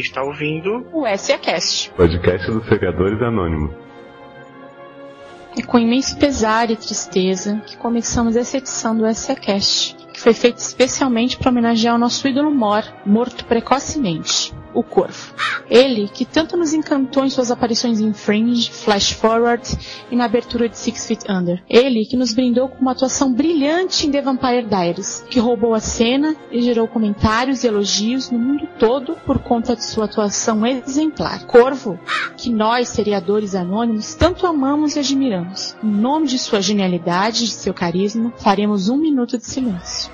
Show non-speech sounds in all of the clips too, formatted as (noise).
está ouvindo o SAcast, podcast dos seriadores anônimos. É com imenso pesar e tristeza que começamos essa edição do SAcast, que foi feita especialmente para homenagear o nosso ídolo Mor, morto precocemente o Corvo. Ele, que tanto nos encantou em suas aparições em Fringe, Flash Forward e na abertura de Six Feet Under. Ele, que nos brindou com uma atuação brilhante em The Vampire Diaries, que roubou a cena e gerou comentários e elogios no mundo todo por conta de sua atuação exemplar. Corvo, que nós, seriadores anônimos, tanto amamos e admiramos. Em nome de sua genialidade e de seu carisma, faremos um minuto de silêncio.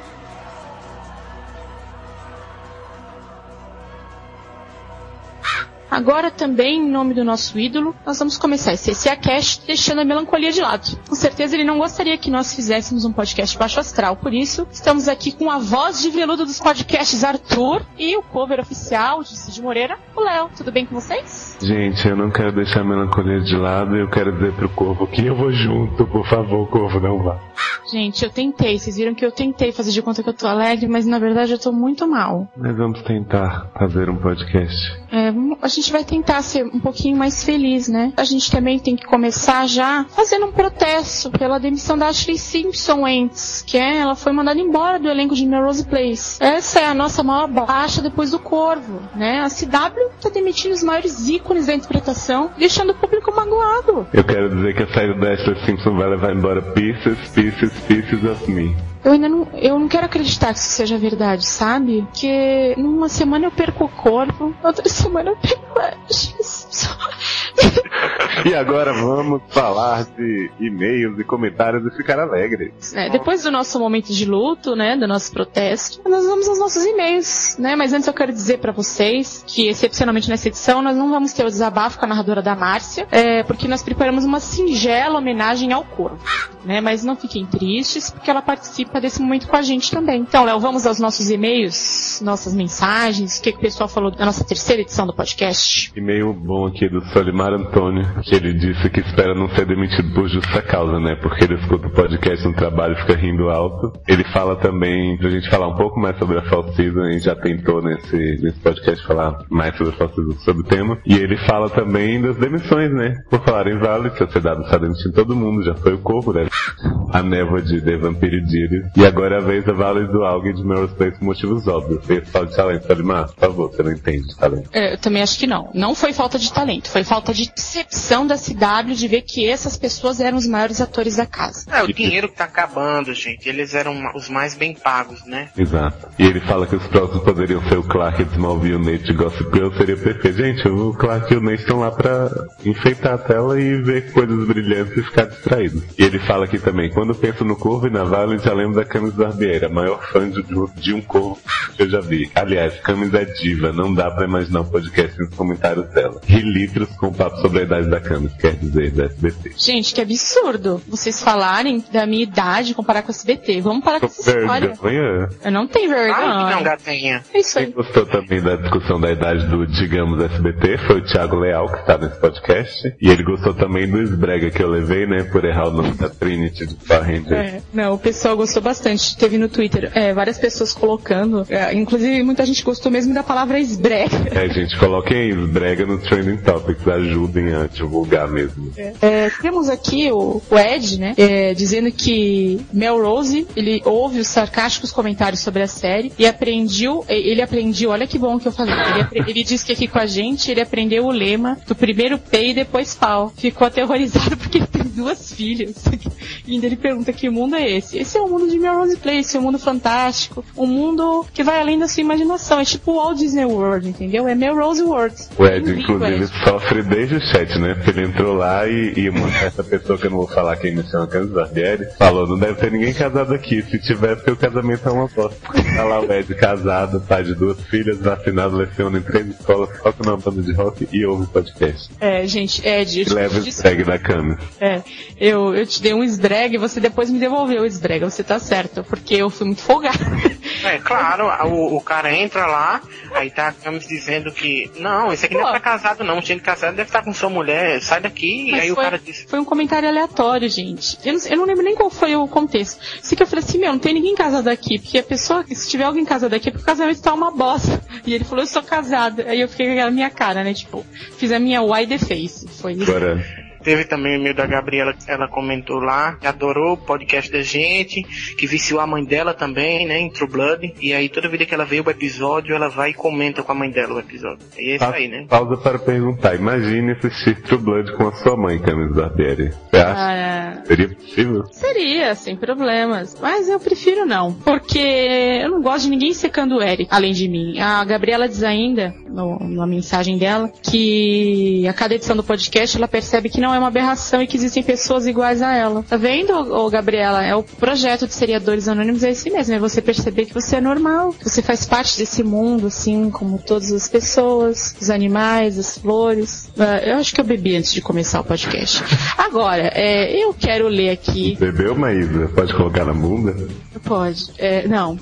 Agora também, em nome do nosso ídolo, nós vamos começar esse ECA Cast deixando a melancolia de lado. Com certeza ele não gostaria que nós fizéssemos um podcast baixo astral, por isso estamos aqui com a voz de veludo dos podcasts Arthur e o cover oficial de Cid Moreira, o Léo. Tudo bem com vocês? Gente, eu não quero deixar a melancolia de lado, eu quero dizer pro Corvo que eu vou junto, por favor, Corvo, não vá. Gente, eu tentei, vocês viram que eu tentei fazer de conta que eu tô alegre, mas na verdade eu tô muito mal. Mas vamos tentar fazer um podcast. É, a gente vai tentar ser um pouquinho mais feliz, né? A gente também tem que começar já fazendo um protesto pela demissão da Ashley Simpson antes, que é, ela foi mandada embora do elenco de Melrose Place. Essa é a nossa maior baixa depois do Corvo, né? A CW tá demitindo os maiores ícones da interpretação, deixando o público magoado. Eu quero dizer que a série da Ashley Simpson vai levar embora pieces, pieces, pieces of me. Eu ainda não, eu não quero acreditar que isso seja verdade, sabe? Que numa semana eu perco o corpo, outra semana eu perco a (laughs) e agora vamos falar de e-mails e comentários e ficar alegre. É, depois do nosso momento de luto, né, do nosso protesto, nós vamos aos nossos e-mails, né? Mas antes eu quero dizer para vocês que excepcionalmente nessa edição nós não vamos ter o desabafo com a narradora da Márcia, é, porque nós preparamos uma singela homenagem ao corvo, né? Mas não fiquem tristes, porque ela participa desse momento com a gente também. Então, Léo, vamos aos nossos e-mails, nossas mensagens, o que, que o pessoal falou da nossa terceira edição do podcast. E-mail bom aqui do Solimar Antônio, que ele disse que espera não ser demitido por justa causa, né? Porque ele escuta o podcast no trabalho e fica rindo alto. Ele fala também, pra gente falar um pouco mais sobre a Fall a gente já tentou nesse, nesse podcast falar mais sobre a Fall sobre o tema. E ele fala também das demissões, né? Por falar em Vale, CW está demitindo todo mundo, já foi o Corvo, né? A névoa de The Vampire Diaries. E agora é a vez da Vale do Algue de Melrose Place por motivos óbvios. Fez falta de talento, Salimar? Por favor, você não entende de talento. É, eu também acho que não. Não foi falta de talento, foi falta de percepção da CW de ver que essas pessoas eram os maiores atores da casa. É, o dinheiro que tá acabando, gente. Eles eram os mais bem pagos, né? Exato. E ele fala que os próximos poderiam ser o Clark de Smallville e o Nate de Gossip Girl, seria perfeito. Gente, o Clark e o Nate estão lá pra enfeitar a tela e ver coisas brilhantes e ficar distraídos. E ele fala aqui também, quando penso no Corvo e na Vale, já lembro da Camis Barbieri, a maior fã de, de um Corvo que eu já vi. Aliás, Camis é diva, não dá pra imaginar um podcast nos comentários dela. Ri litros com papo sobre a idade da Camis, quer dizer, da SBT. Gente, que absurdo vocês falarem da minha idade comparar com a SBT. Vamos parar com essa história. Vergonha. Eu não tenho vergonha. Que não, gatinha. É isso Quem aí. gostou também da discussão da idade do, digamos, SBT foi o Thiago Leal, que está nesse podcast. E ele gostou também do esbrega que eu levei, né, por errar o nome da Trinity do Power. É, não, o pessoal gostou bastante. Teve no Twitter é, várias pessoas colocando, é, inclusive muita gente gostou mesmo da palavra esbrega. É, gente, coloquem esbrega no Trending Topics, ajudem a divulgar mesmo. É, temos aqui o, o Ed, né, é, dizendo que Melrose, ele ouve os sarcásticos comentários sobre a série e aprendeu, ele aprendeu, olha que bom que eu falei, ele, ele disse que aqui com a gente ele aprendeu o lema do primeiro pé e depois pau. Ficou aterrorizado (laughs) porque ele tem duas filhas. E ainda ele pergunta que mundo é esse? Esse é o mundo de Melrose Place, é um mundo fantástico, um mundo que vai além da sua imaginação. É tipo o Walt Disney World, entendeu? É Melrose World. O Ed, inclusive, Ed. sofre desde o chat, né? Porque ele entrou lá e, e uma certa pessoa que eu não vou falar quem me chama, Camis Barbieri, falou, não deve ter ninguém casado aqui. Se tiver, porque o casamento é uma bosta. Tá lá o Ed casado, pai de duas filhas, vacinado, leciona em três escolas, toca numa banda de rock e ouve podcast. É, gente, Ed, eu te Leva o esbrega da Camis. É, eu, eu te dei um esbrega e você depois me devolveu o esbrega. Você tá certo, porque eu fui muito folgada. É, claro, o, o cara entra lá, aí tá a Camis dizendo que, não, esse aqui não é pra casado não, tinha de casado deve estar com sua mulher, sai daqui, Mas e aí foi, o cara disse, Foi um comentário aleatório, gente. Eu não, eu não lembro nem qual foi o contexto. Sei que eu falei assim, meu, não tem ninguém casado aqui, porque a pessoa, se tiver alguém casado aqui, é porque o casamento tá uma bosta. E ele falou, eu sou casado. Aí eu fiquei com aquela minha cara, né? Tipo, fiz a minha why the face. Foi isso. Agora, Teve também o e-mail da Gabriela, ela comentou lá, que adorou o podcast da gente, que viciou a mãe dela também, né, em True Blood. E aí toda vida que ela vê o episódio, ela vai e comenta com a mãe dela o episódio. E é isso aí, né? pausa para perguntar. Imagine assistir True Blood com a sua mãe, Camis Barbieri. Você acha Ah, que seria possível? Seria, sem problemas. Mas eu prefiro não. Porque eu não gosto de ninguém secando o Eric, além de mim. A Gabriela diz ainda, no, na mensagem dela, que a cada edição do podcast ela percebe que não é uma aberração e que existem pessoas iguais a ela. Tá vendo, ô, Gabriela? É o projeto de seriadores anônimos, é esse mesmo. É você perceber que você é normal, que você faz parte desse mundo, assim, como todas as pessoas, os animais, as flores. Ah, Eu acho que eu bebi antes de começar o podcast. Agora, é, eu quero ler aqui Bebeu, Maísa? Pode colocar na bunda? Pode. É, não.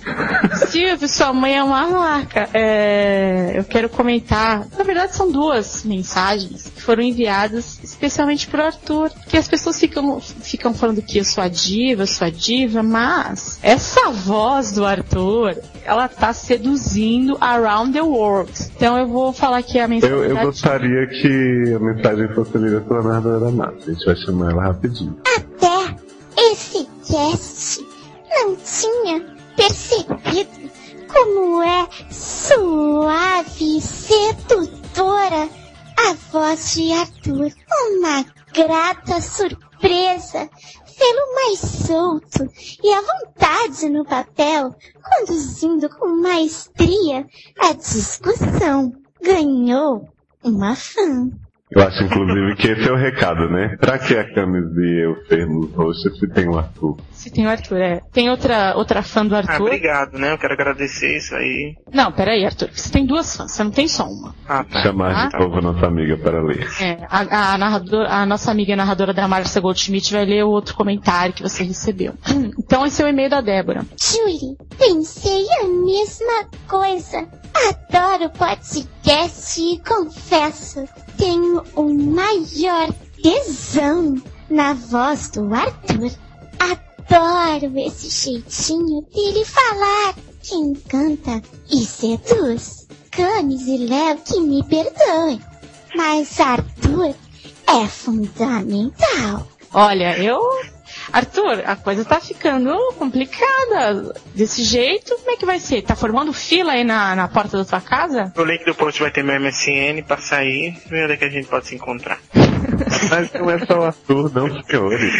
Silvio, sua mãe é uma marca. É, eu quero comentar. Na verdade, são duas mensagens que foram enviadas especialmente pro Arthur. Que as pessoas ficam, ficam falando que eu sou a diva, eu sou a diva, mas essa voz do Arthur, ela tá seduzindo around the world. Então eu vou falar aqui a mensagem. Eu, eu gostaria que a mensagem fosse lida pela Márcia. A gente vai chamar ela rapidinho. Até esse cast não tinha percebido como é suave e sedutora a voz de Arthur. Uma grata surpresa, pelo mais solto e à vontade no papel, conduzindo com maestria a discussão. Ganhou uma fã. Eu acho, inclusive, que esse é o recado, né? Pra que a Camis e eu sermos hosts se tem o Arthur? Se tem o Arthur, é. Tem outra, outra fã do Ah, Arthur. obrigado, né? Eu quero agradecer isso aí. não, peraí, Arthur. Você tem duas fãs, você não tem só uma. Ah, tá. Chamar de Ah. novo a nossa amiga para ler. É, a, a narradora, a nossa amiga narradora da Márcia Goldschmidt vai ler o outro comentário que você recebeu. (clears throat) Então esse é o e-mail da Débora. Julie, pensei a mesma coisa. Adoro podcast e confesso, tenho o maior tesão na voz do Arthur. Adoro esse jeitinho dele falar que encanta e seduz. Camis e Léo que me perdoem, mas Arthur é fundamental. Olha, eu. Arthur, a coisa tá ficando complicada. Desse jeito, como é que vai ser? Tá formando fila aí na, na porta da tua casa? No link do post vai ter meu MSN pra sair, ver onde é que a gente pode se encontrar. (laughs) Mas não é só o Arthur, não, senhores.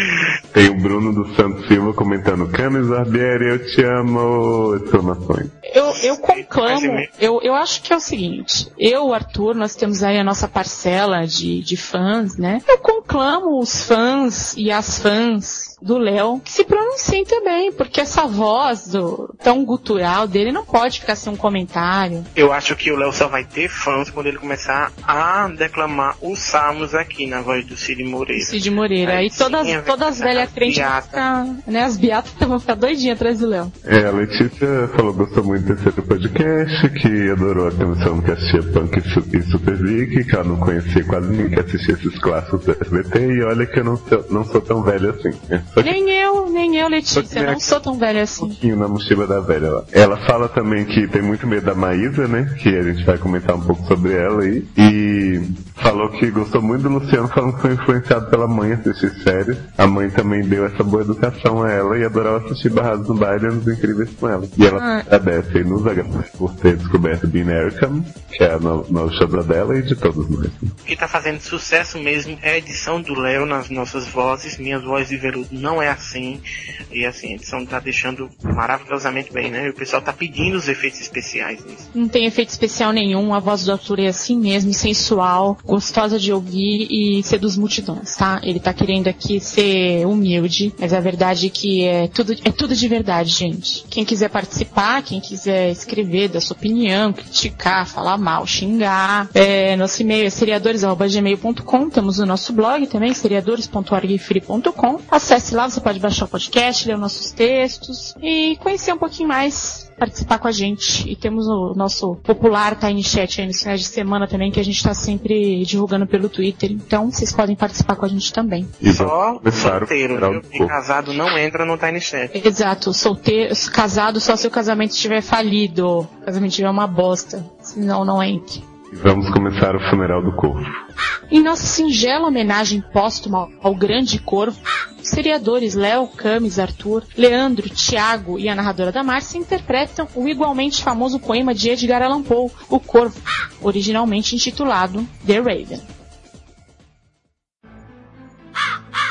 Tem o Bruno do Santos Silva comentando: Camis Barbieri, eu te amo! Exclamações. Eu, eu conclamo, eu, eu acho que é o seguinte, eu, Arthur, nós temos aí a nossa parcela de, de fãs, né? Eu conclamo os fãs e as fãs do Léo que se pronunciem também, porque essa voz do, tão gutural dele não pode ficar sem um comentário. Eu acho que o Léo só vai ter fãs quando ele começar a declamar os salmos aqui na voz do Cid Moreira. Cid Moreira. Aí Aí todas, sim, todas as velhas as crentes vão ficar, né? As beatas vão ficar doidinhas atrás do Léo. É, a Letícia falou que gostou muito desse outro podcast, que adorou a canção que assistia Punk e Su- e Super Vic, que ela não conhecia quase ninguém que assistia esses clássicos do SBT, e olha que eu não sou, não sou tão velho assim. Nem eu, nem eu, Letícia, não sou tão velha um assim. pouquinho na mochila da velha lá. Ela fala também que tem muito medo da Maísa, né? Que a gente vai comentar um pouco sobre ela aí. E falou que gostou muito do Luciano, falando que foi influenciado pela mãe assistir séries. A mãe também deu essa boa educação a ela e adorava assistir Barrados no Baile Anos Incríveis com ela. E ela Ah. agradece e nos agradece por ter descoberto Bean Ericam, que é a no- nova show dela e de todos nós. O que tá fazendo sucesso mesmo é a edição do Léo nas nossas vozes. Minhas vozes de veludo não é assim. E assim, a edição tá deixando maravilhosamente bem, né? E o pessoal tá pedindo os efeitos especiais nisso. Não tem efeito especial nenhum, a voz do Arthur é assim mesmo, sensual, gostosa de ouvir e seduz multidões, tá? Ele tá querendo aqui ser humilde, mas a verdade é que é tudo, é tudo de verdade, gente. Quem quiser participar, quem quiser escrever da sua opinião, criticar, falar mal, xingar, é, nosso e-mail é seriadores.gmail.com, temos o nosso blog também, seriadores.orgfree.com. Acesse lá, você pode baixar o podcast, ler os nossos textos e conhecer um pouquinho mais, participar com a gente. E temos o nosso popular Tiny Chat aí nos finais de semana também, que a gente está sempre divulgando pelo Twitter. Então vocês podem participar com a gente também. E Só solteiro, viu? E casado não entra no Tiny Chat. Exato, solteiro, casado só se o casamento estiver falido, o casamento estiver uma bosta. Senão não entre. Vamos começar o funeral do corvo. Em nossa singela homenagem póstuma ao grande corvo, os seriadores Léo, Camis, Arthur, Leandro, Tiago e a narradora da Márcia interpretam o igualmente famoso poema de Edgar Allan Poe, O Corvo, originalmente intitulado The Raven.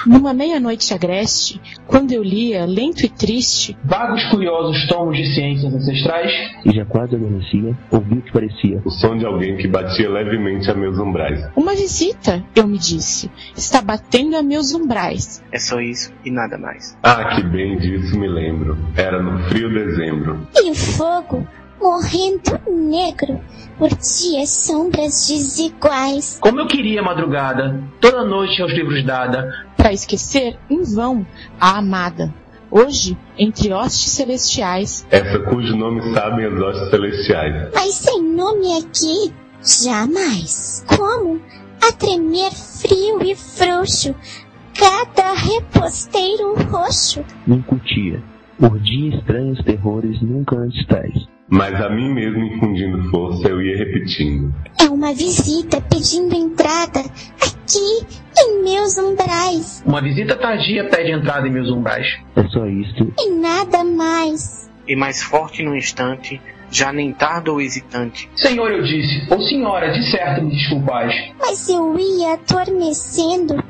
Numa meia-noite agreste, quando eu lia, lento e triste, Vagos curiosos tomos de ciências ancestrais, e já quase adormecia, ouvi o que parecia. O som de alguém que batia levemente a meus umbrais. uma visita, eu me disse, está batendo a meus umbrais. É só isso e nada mais. Ah, que bem disso me lembro. Era no frio dezembro. E o fogo morrendo negro por dias sombras desiguais. como eu queria madrugada, toda noite aos livros dada, para esquecer em vão a amada. Hoje, entre hostes celestiais, Essa cujo nome sabem as hostes celestiais. Mas sem nome aqui, jamais. Como? A tremer frio e frouxo, cada reposteiro roxo. Me incutia. Urdia estranhos terrores nunca antes tais. Mas a mim mesmo infundindo força, eu ia repetindo. É uma visita pedindo entrada aqui em meus umbrais. uma visita tardia pede entrada em meus umbrais. É só isto. E nada mais. E mais forte no instante, já nem tardo ou hesitante. Senhor, eu disse, ou senhora, de certo me desculpais. Mas eu ia adormecendo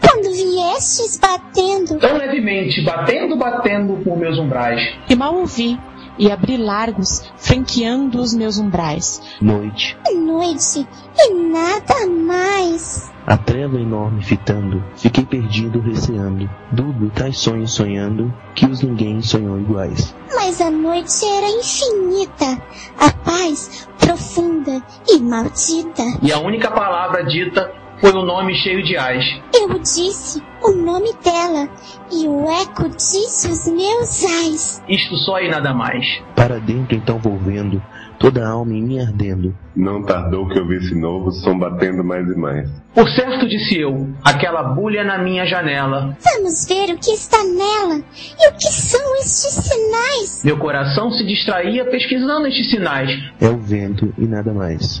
quando viestes batendo. Tão levemente, batendo, batendo por meus umbrais. e mal ouvi, e abri largos, franqueando os meus umbrais. Noite. Noite e nada mais. A treva enorme fitando. Fiquei perdido receando. Dúbio tais sonhos sonhando. Que os ninguém sonhou iguais. Mas a noite era infinita, a paz profunda e maldita. E a única palavra dita foi o nome cheio de ais. Eu disse o nome dela e o eco disse os meus ais. Isto só e nada mais. Para dentro então volvendo. Toda a alma em mim ardendo. Não tardou que eu visse novo som batendo mais e mais. Por certo, disse eu, aquela bulha na minha janela. Vamos ver o que está nela e o que são estes sinais. Meu coração se distraía pesquisando estes sinais. É o vento e nada mais.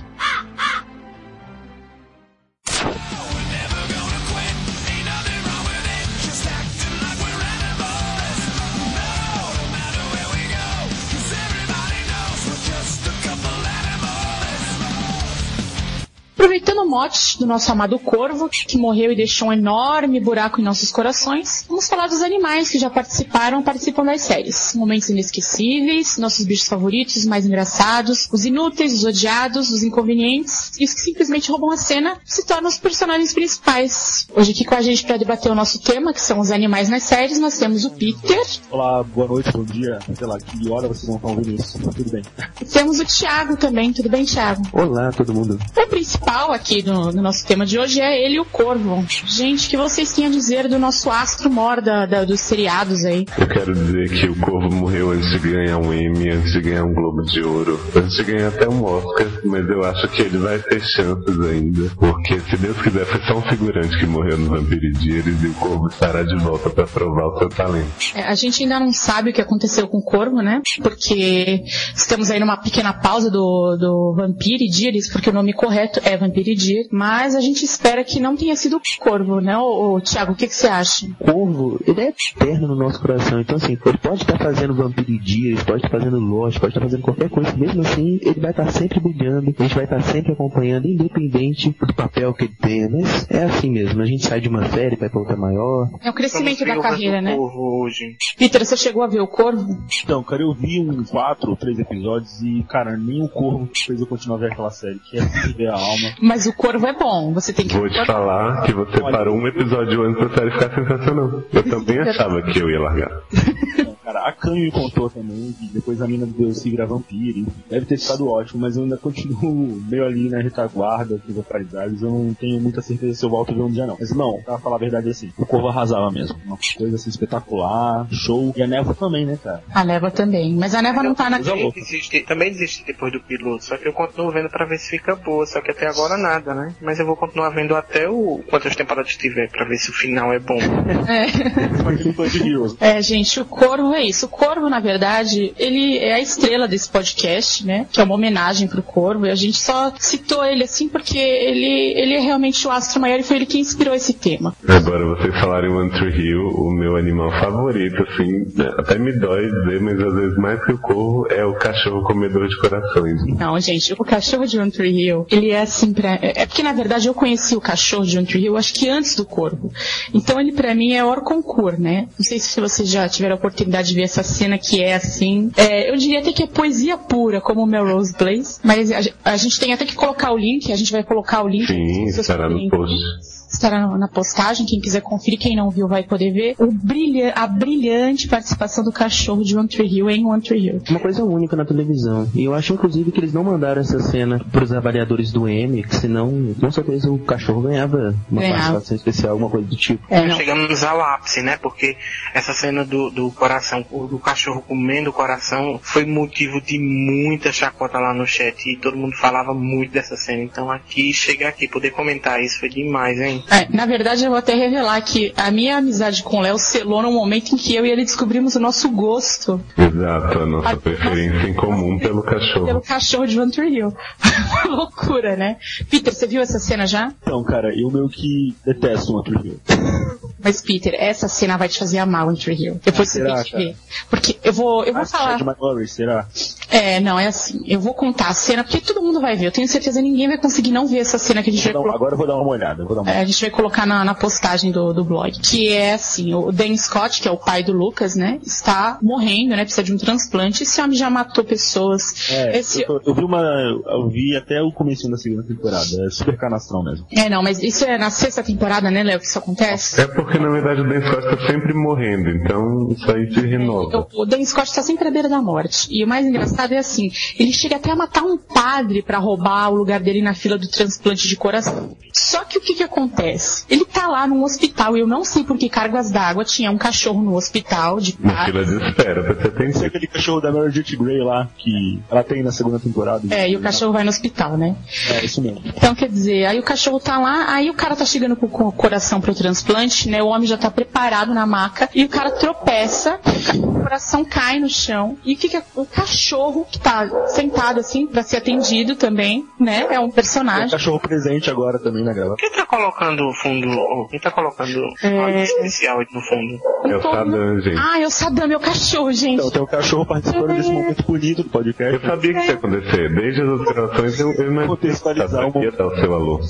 Aproveitando o mote do nosso amado corvo, que morreu e deixou um enorme buraco em nossos corações, vamos falar dos animais que já participaram participam das séries. Momentos inesquecíveis, nossos bichos favoritos, mais engraçados, os inúteis, os odiados, os inconvenientes e os que simplesmente roubam a cena se tornam os personagens principais. Hoje aqui com a gente para debater o nosso tema, que são os animais nas séries, nós temos o Peter, Olá, boa noite, bom dia, sei lá, que hora vocês vão estar ouvindo isso? Tudo bem. e temos o Thiago também. Tudo bem, Thiago? Olá todo mundo. O principal aqui do, do nosso tema de hoje é ele, o Corvo. Gente, o que vocês têm a dizer do nosso astro mor da, da- dos seriados aí? Eu quero dizer que o Corvo morreu antes de ganhar um Emmy, antes de ganhar um Globo de Ouro, antes de ganhar até um Oscar, mas eu acho que ele vai ter chances ainda, porque se Deus quiser foi só um figurante que morreu no Vampire Diaries e o Corvo estará de volta para provar o seu talento. É, a gente ainda não sabe o que aconteceu com o Corvo, né? Porque estamos aí numa pequena pausa do, do Vampire Diaries, porque o nome correto é Vampire Diaries, mas a gente espera que não tenha sido o Corvo, né, ô, ô, Thiago? O que, que você acha? Corvo, ele é eterno no nosso coração. Então, assim, ele pode estar fazendo Vampire Dias, pode estar fazendo Lost, pode estar fazendo qualquer coisa. Mesmo assim, ele vai estar sempre brilhando, a gente vai estar sempre acompanhando, independente do papel que ele tenha. Mas é assim mesmo, a gente sai de uma série, vai pra outra maior. É o crescimento da carreira, né? Corvo hoje. Peter, você chegou a ver o Corvo? Então, cara, eu vi uns quatro ou três episódios e, cara, nem o corvo fez eu continuar a ver aquela série, que é (laughs) ver a alma. Mas o Corvo é bom, você tem que... Vou te falar que você parou um episódio antes da série ficar sensacional. Eu também (laughs) achava que eu ia largar. (laughs) Cara, a Kami me contou também que depois a mina do Deus se vira vampiro. enfim. Deve ter ficado ótimo, mas eu ainda continuo (laughs) meio ali na retaguarda das atualidades. Eu não tenho muita certeza se eu volto a ver um dia não. Mas não, pra falar a verdade assim, o Corvo arrasava mesmo. Uma coisa assim espetacular, show. E a Névoa também, né, cara? A Neva também. Mas a Neva não tá na. Também desisti, também desisti depois do piloto, só que eu continuo vendo pra ver se fica boa, só que até agora nada, né? Mas eu vou continuar vendo até o quantas temporadas tiver, pra ver se o final é bom. (laughs) É. É, gente, o Corvo é isso. O Corvo, na verdade, ele é a estrela desse podcast, né? Que é uma homenagem pro Corvo. E a gente só citou ele assim porque ele, ele é realmente o astro maior e foi ele que inspirou esse tema. Agora, vocês falarem One Tree Hill, o meu animal favorito, assim, até me dói dizer, mas às vezes mais que o corvo é o cachorro comedor de corações. Não, gente, o cachorro de One Tree Hill, ele é assim pra... É é porque, na verdade, eu conheci o cachorro de One Tree Hill, acho que antes do Corvo. Então, ele pra mim é hora concurso, né? Não sei se vocês já tiveram a oportunidade de ver essa cena que é assim. É, eu diria até que é poesia pura, como o Melrose Place. Mas a, a gente tem até que colocar o link, a gente vai colocar o link. Sim, estará no post. Estará na- postagem, quem quiser conferir, quem não viu vai poder ver. O brilha, a brilhante participação do cachorro de One Tree Hill em One Tree Hill. Uma coisa única na televisão. E eu acho, inclusive, que eles não mandaram essa cena pros avaliadores do M, que senão, com certeza, o cachorro ganhava uma Ganhava. participação especial, alguma coisa do tipo. É. Chegamos ao ápice, né? Porque essa cena do, do coração, do cachorro comendo o coração, foi motivo de muita chacota lá no chat. E todo mundo falava muito dessa cena. Então aqui, chegar aqui, poder comentar isso foi demais, hein? É, na verdade, eu vou até revelar que a minha amizade com o Léo selou no momento em que eu e ele descobrimos o nosso gosto Exato, a nossa A- preferência em comum pelo pelo cachorro. cachorro de One Tree Hill. (laughs) Loucura, né? Peter, você viu essa cena já? Então, cara, eu meio que detesto One Tree Hill. (laughs) Mas, Peter, essa cena vai te fazer amar One Tree Hill. Depois você Será, tem que ver. Porque eu vou, eu vou Mas falar. Será? É, não, é assim. Eu vou contar a cena, porque todo mundo vai ver. Eu tenho certeza que ninguém vai conseguir não ver essa cena que a gente vai Vou dar- colocar. agora eu vou dar uma olhada. Vou dar uma É, a gente vai colocar na, na postagem do, do blog. Que é assim, o Dan Scott, que é o pai do Lucas, né? Está morrendo, né? Precisa de um transplante. Esse homem já matou pessoas. É, Esse- eu, tô- eu vi uma. Eu vi até o começo da segunda temporada. É super canastrão mesmo. É, não, mas isso é na sexta temporada, né, Léo, que isso acontece? É porque na verdade o Dan Scott tá sempre morrendo, então isso aí se renova. O, o Dan Scott está sempre à beira da morte. E o mais engraçado é assim, ele chega até a matar um padre para roubar o lugar dele na fila do transplante de coração. Só que o que que acontece? Ele tá lá num hospital, e eu não sei por que cargas d'água tinha um cachorro no hospital de Na padre. fila de espera, pra você é atender. aquele cachorro da Mary J. Grey lá, que ela tem na segunda temporada. É, e o cachorro vai no hospital, né? É, isso mesmo. Então, quer dizer, aí o cachorro tá lá, aí o cara tá chegando com com o coração pro transplante, né? O homem já tá preparado na maca, e o cara tropeça, o coração cai no chão, e o que que é? O cachorro que tá sentado assim pra ser atendido também, né? É um Tem um personagem. cachorro presente agora também na gravação. Quem tá colocando o fundo? Quem tá colocando É. especial aí no fundo? É o Saddam, gente. Ah, é o Saddam, meu cachorro, gente. Então, tem o cachorro participando desse momento bonito do Eu podcast. sabia que isso ia acontecer. Desde as gravações eu, eu não Contextualizar um ia dar o seu alô.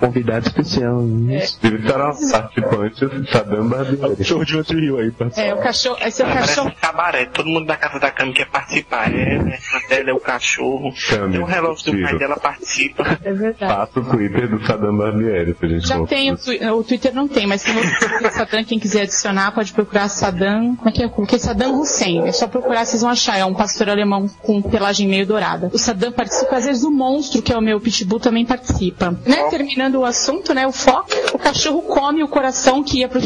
Convidado especial. né? Deve os participantes Saddam É o cachorro de Tree Hill aí. É, o cachorro, esse é o cachorro. cabaré. Todo mundo da casa da cama quer participar. É, né? a dela é o cachorro. Tem o relógio do pai dela participa. É verdade. Passa o Twitter do Saddam Barbieri pra gente Já tem, o, twi- o Twitter não tem, mas tem o Twitter do Saddam, quem quiser adicionar pode procurar Saddam, como é que é? Eu coloquei Saddam Hussein, é só procurar, vocês vão achar, é um pastor alemão com pelagem meio dourada. O Saddam participa, às vezes o monstro, que é o meu pitbull, também participa. Né? Terminando o assunto, né, o foco, o cachorro come o coração que ia pro.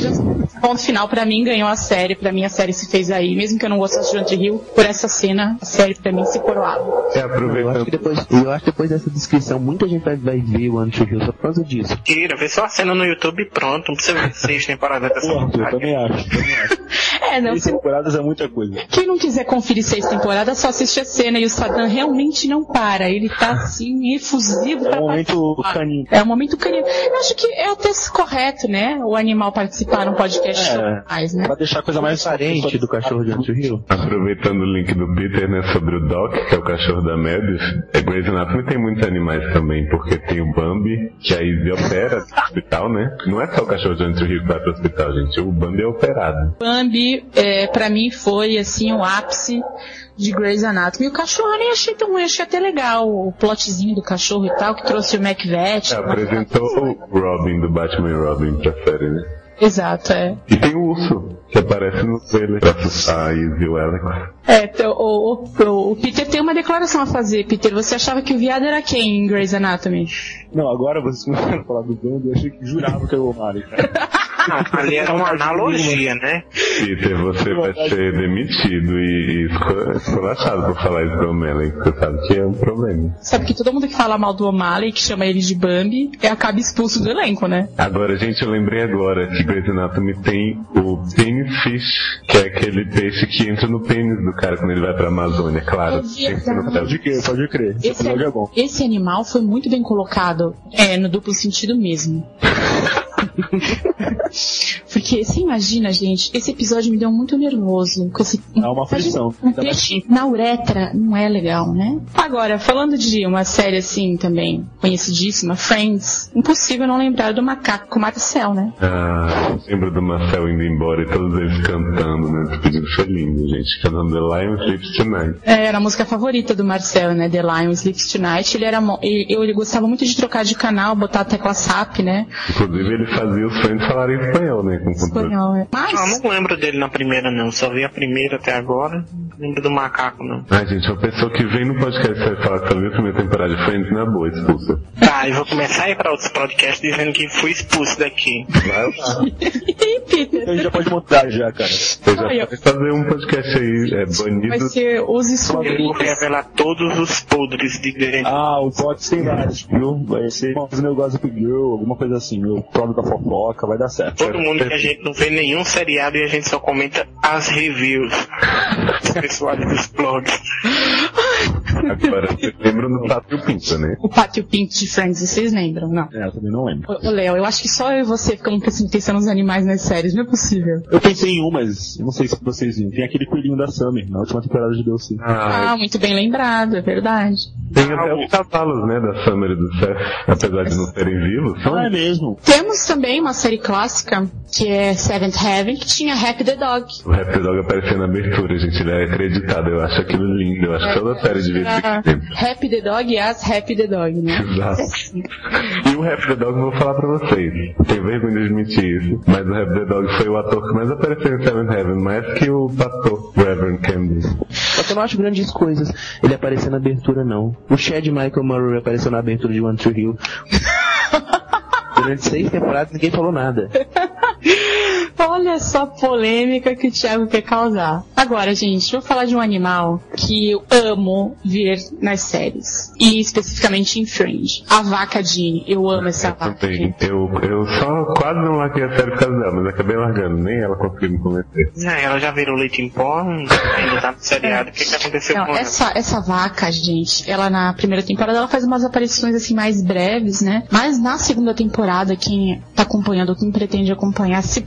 Ponto final, pra mim, ganhou a série, pra mim a série se fez aí, mesmo que eu não gostasse de Tree Hill, por essa cena, a série pra mim se coroava. É, Eu acho que aproveitando. depois, eu acho que depois dessa descrição, muita gente vai, vai ver o Tree Hill só por causa disso. Tira, vê só a cena no YouTube e pronto. Não precisa ver seis temporadas dessa eu também acho. Também acho. É, não, Seis se, temporadas é muita coisa. Quem não quiser conferir seis temporadas, só assiste a cena e o Saddam realmente não para. Ele tá assim, efusivo É um momento participar. canino. É um momento canino. Eu acho que é até correto, né? O animal participar num podcast É. mais, né? Pra deixar a coisa mais Parente do cachorro de Tree Hill. Aproveitando o link do Peter, né, sobre o Doc, que é o cachorro da Meredith, é Grey's Anatomy tem muitos animais também, porque tem o Bambi, que a Izzy opera no hospital, né? Não é só o cachorro de Tree Hill que vai pro hospital, gente, o Bambi é operado. Bambi, é, pra mim, foi assim o ápice de Grey's Anatomy. E o cachorro eu nem achei tão ruim, achei até legal o plotzinho do cachorro e tal, que trouxe o Macbeth. É, apresentou o Robin do Batman e Robin pra série, né? Exato, é. E tem o urso. que aparece no trailer pra assustar a Izzy e o Alex. É, o, o, o- o Peter tem uma declaração a fazer. Peter, você achava que o viado era quem em Grey's Anatomy? Não, agora vocês começaram a falar do Bambi, eu achei que jurava que era o cara. (laughs) Não, ali era uma analogia, né? Peter, você vai ser demitido e, e esculachado por falar isso do O'Malley. Você sabe que é um problema. Sabe que todo mundo que fala mal do O'Malley, que chama ele de Bambi, é acaba expulso do elenco, né? Agora, gente, eu lembrei agora que Grey's Anatomy tem o Penis Fish, que é aquele peixe que entra no pênis do cara quando ele vai pra Amazônia, claro. Pode crer, pode crer. Esse é bom. esse animal foi muito bem colocado, é, no duplo sentido mesmo. (laughs) Porque você imagina, gente, esse episódio me deu muito nervoso. Com esse, Dá uma aflição. Um peixe na uretra não é legal, né? Agora, falando de uma série assim também, conhecidíssima, Friends, impossível não lembrar do macaco Marcel, né? Ah, lembro do Marcel indo embora e todos eles cantando, né? Foi lindo, gente. Cantando The Lion Sleeps Tonight. É, era a música favorita do Marcel, né? The Lion Sleeps Tonight. Ele era, ele, ele gostava muito de trocar de canal, botar a tecla SAP, né? Inclusive ele fazia os fãs falarem espanhol, né? Com. Espanhol, é. Não, Mas, não lembro dele na primeira, não. Só vi a primeira até agora. Não lembro do macaco, não. Ai, gente, uma pessoa que vem no podcast e vai falar que viu a primeira temporada de Friends, na boa, expulsa. Tá, eu vou começar a ir pra outros podcasts dizendo que fui expulso daqui. Vai lá. Então a gente já pode montar já, cara. Você já pode fazer um podcast aí, é, vai banido. ser os Eu vou escolhidos. revelar todos os podres de grande. Ah, o Pots tem vários, viu? Vai ser fazer negócio Girl, alguma coisa assim, o plano da fofoca, vai dar certo. Todo mundo que a gente não vê nenhum seriado e a gente só comenta as reviews. Os pessoais dos blogs. Agora, vocês lembram do Pátrio Pinto, né? O Pátio Pinto de Friends, vocês lembram? Não. É, eu também não lembro. Ô, Léo, eu acho que só eu e você ficamos atenção nos animais nas séries, não é possível. Eu pensei em um, mas eu não sei se vocês viram. Tem aquele coelhinho da Summer, na última temporada de Deus Ah, Ah, muito bem lembrado, é verdade. Tem até os cavalos, né, da Summer e do Seth, apesar de não serem vivos, são Ah, é mesmo. Temos também uma série clássica, que é Seventh Heaven, que tinha Happy the Dog. O Rap Dog apareceu na abertura, gente. Ele é acreditado. Eu acho aquilo lindo. Eu acho que toda série devia ter. Happy the Dog e as Happy the Dog, né? Exato. E o Rap the Dog, eu vou falar pra vocês. Tenho vergonha de admitir isso. Mas o Rap the Dog foi o ator que mais apareceu em Seven Heaven. Mais que o pastor Reverend. Só que eu não acho grandes coisas ele aparecer na abertura, não. O Chad Michael Murray apareceu na abertura de One Tree Hill. (laughs) Durante seis temporadas ninguém falou nada. Olha só a polêmica que o Thiago quer causar. Agora, gente, vou falar de um animal que eu amo ver nas séries. E especificamente em Fringe. A vaca Jeanne. Eu amo essa Eu vaca. também. Eu, eu só quase não larguei a série por causa dela, mas acabei largando. Nem ela conseguiu me convencer. Ah, ela já virou leite em pó, ainda tá no seriado. O que, que aconteceu Não, com ela? essa, essa vaca, gente, ela na primeira temporada ela faz umas aparições assim mais breves, né? Mas na segunda temporada, quem tá acompanhando ou quem pretende acompanhar, se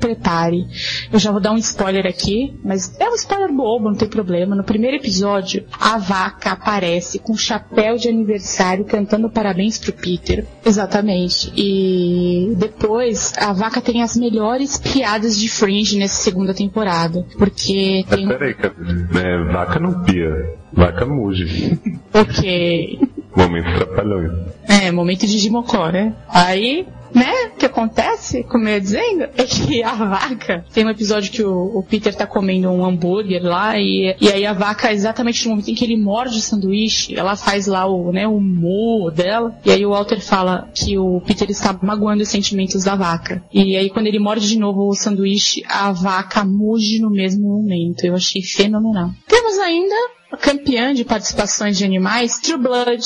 prepare. Eu já vou dar um spoiler aqui, mas é um spoiler bobo, não tem problema. No primeiro episódio, a vaca aparece com chapéu de aniversário cantando parabéns pro Peter. Exatamente. E depois a vaca tem as melhores piadas de Fringe nessa segunda temporada. Porque Mas tem. peraí, cara. É, vaca não pia. Vaca muge. Ok. Momentos trapalhões. É, momento de Dimocó, né? Aí, né, o que acontece, como eu ia dizendo, é que a vaca, tem um episódio que o, o Peter tá comendo um hambúrguer lá, e, e aí a vaca, exatamente no momento em que ele morde o sanduíche, ela faz lá o, né, o mo dela, e aí o Walter fala que o Peter está magoando os sentimentos da vaca. E aí quando ele morde de novo o sanduíche, a vaca muge no mesmo momento. Eu achei fenomenal. Temos ainda campeã de participações de animais, True Blood.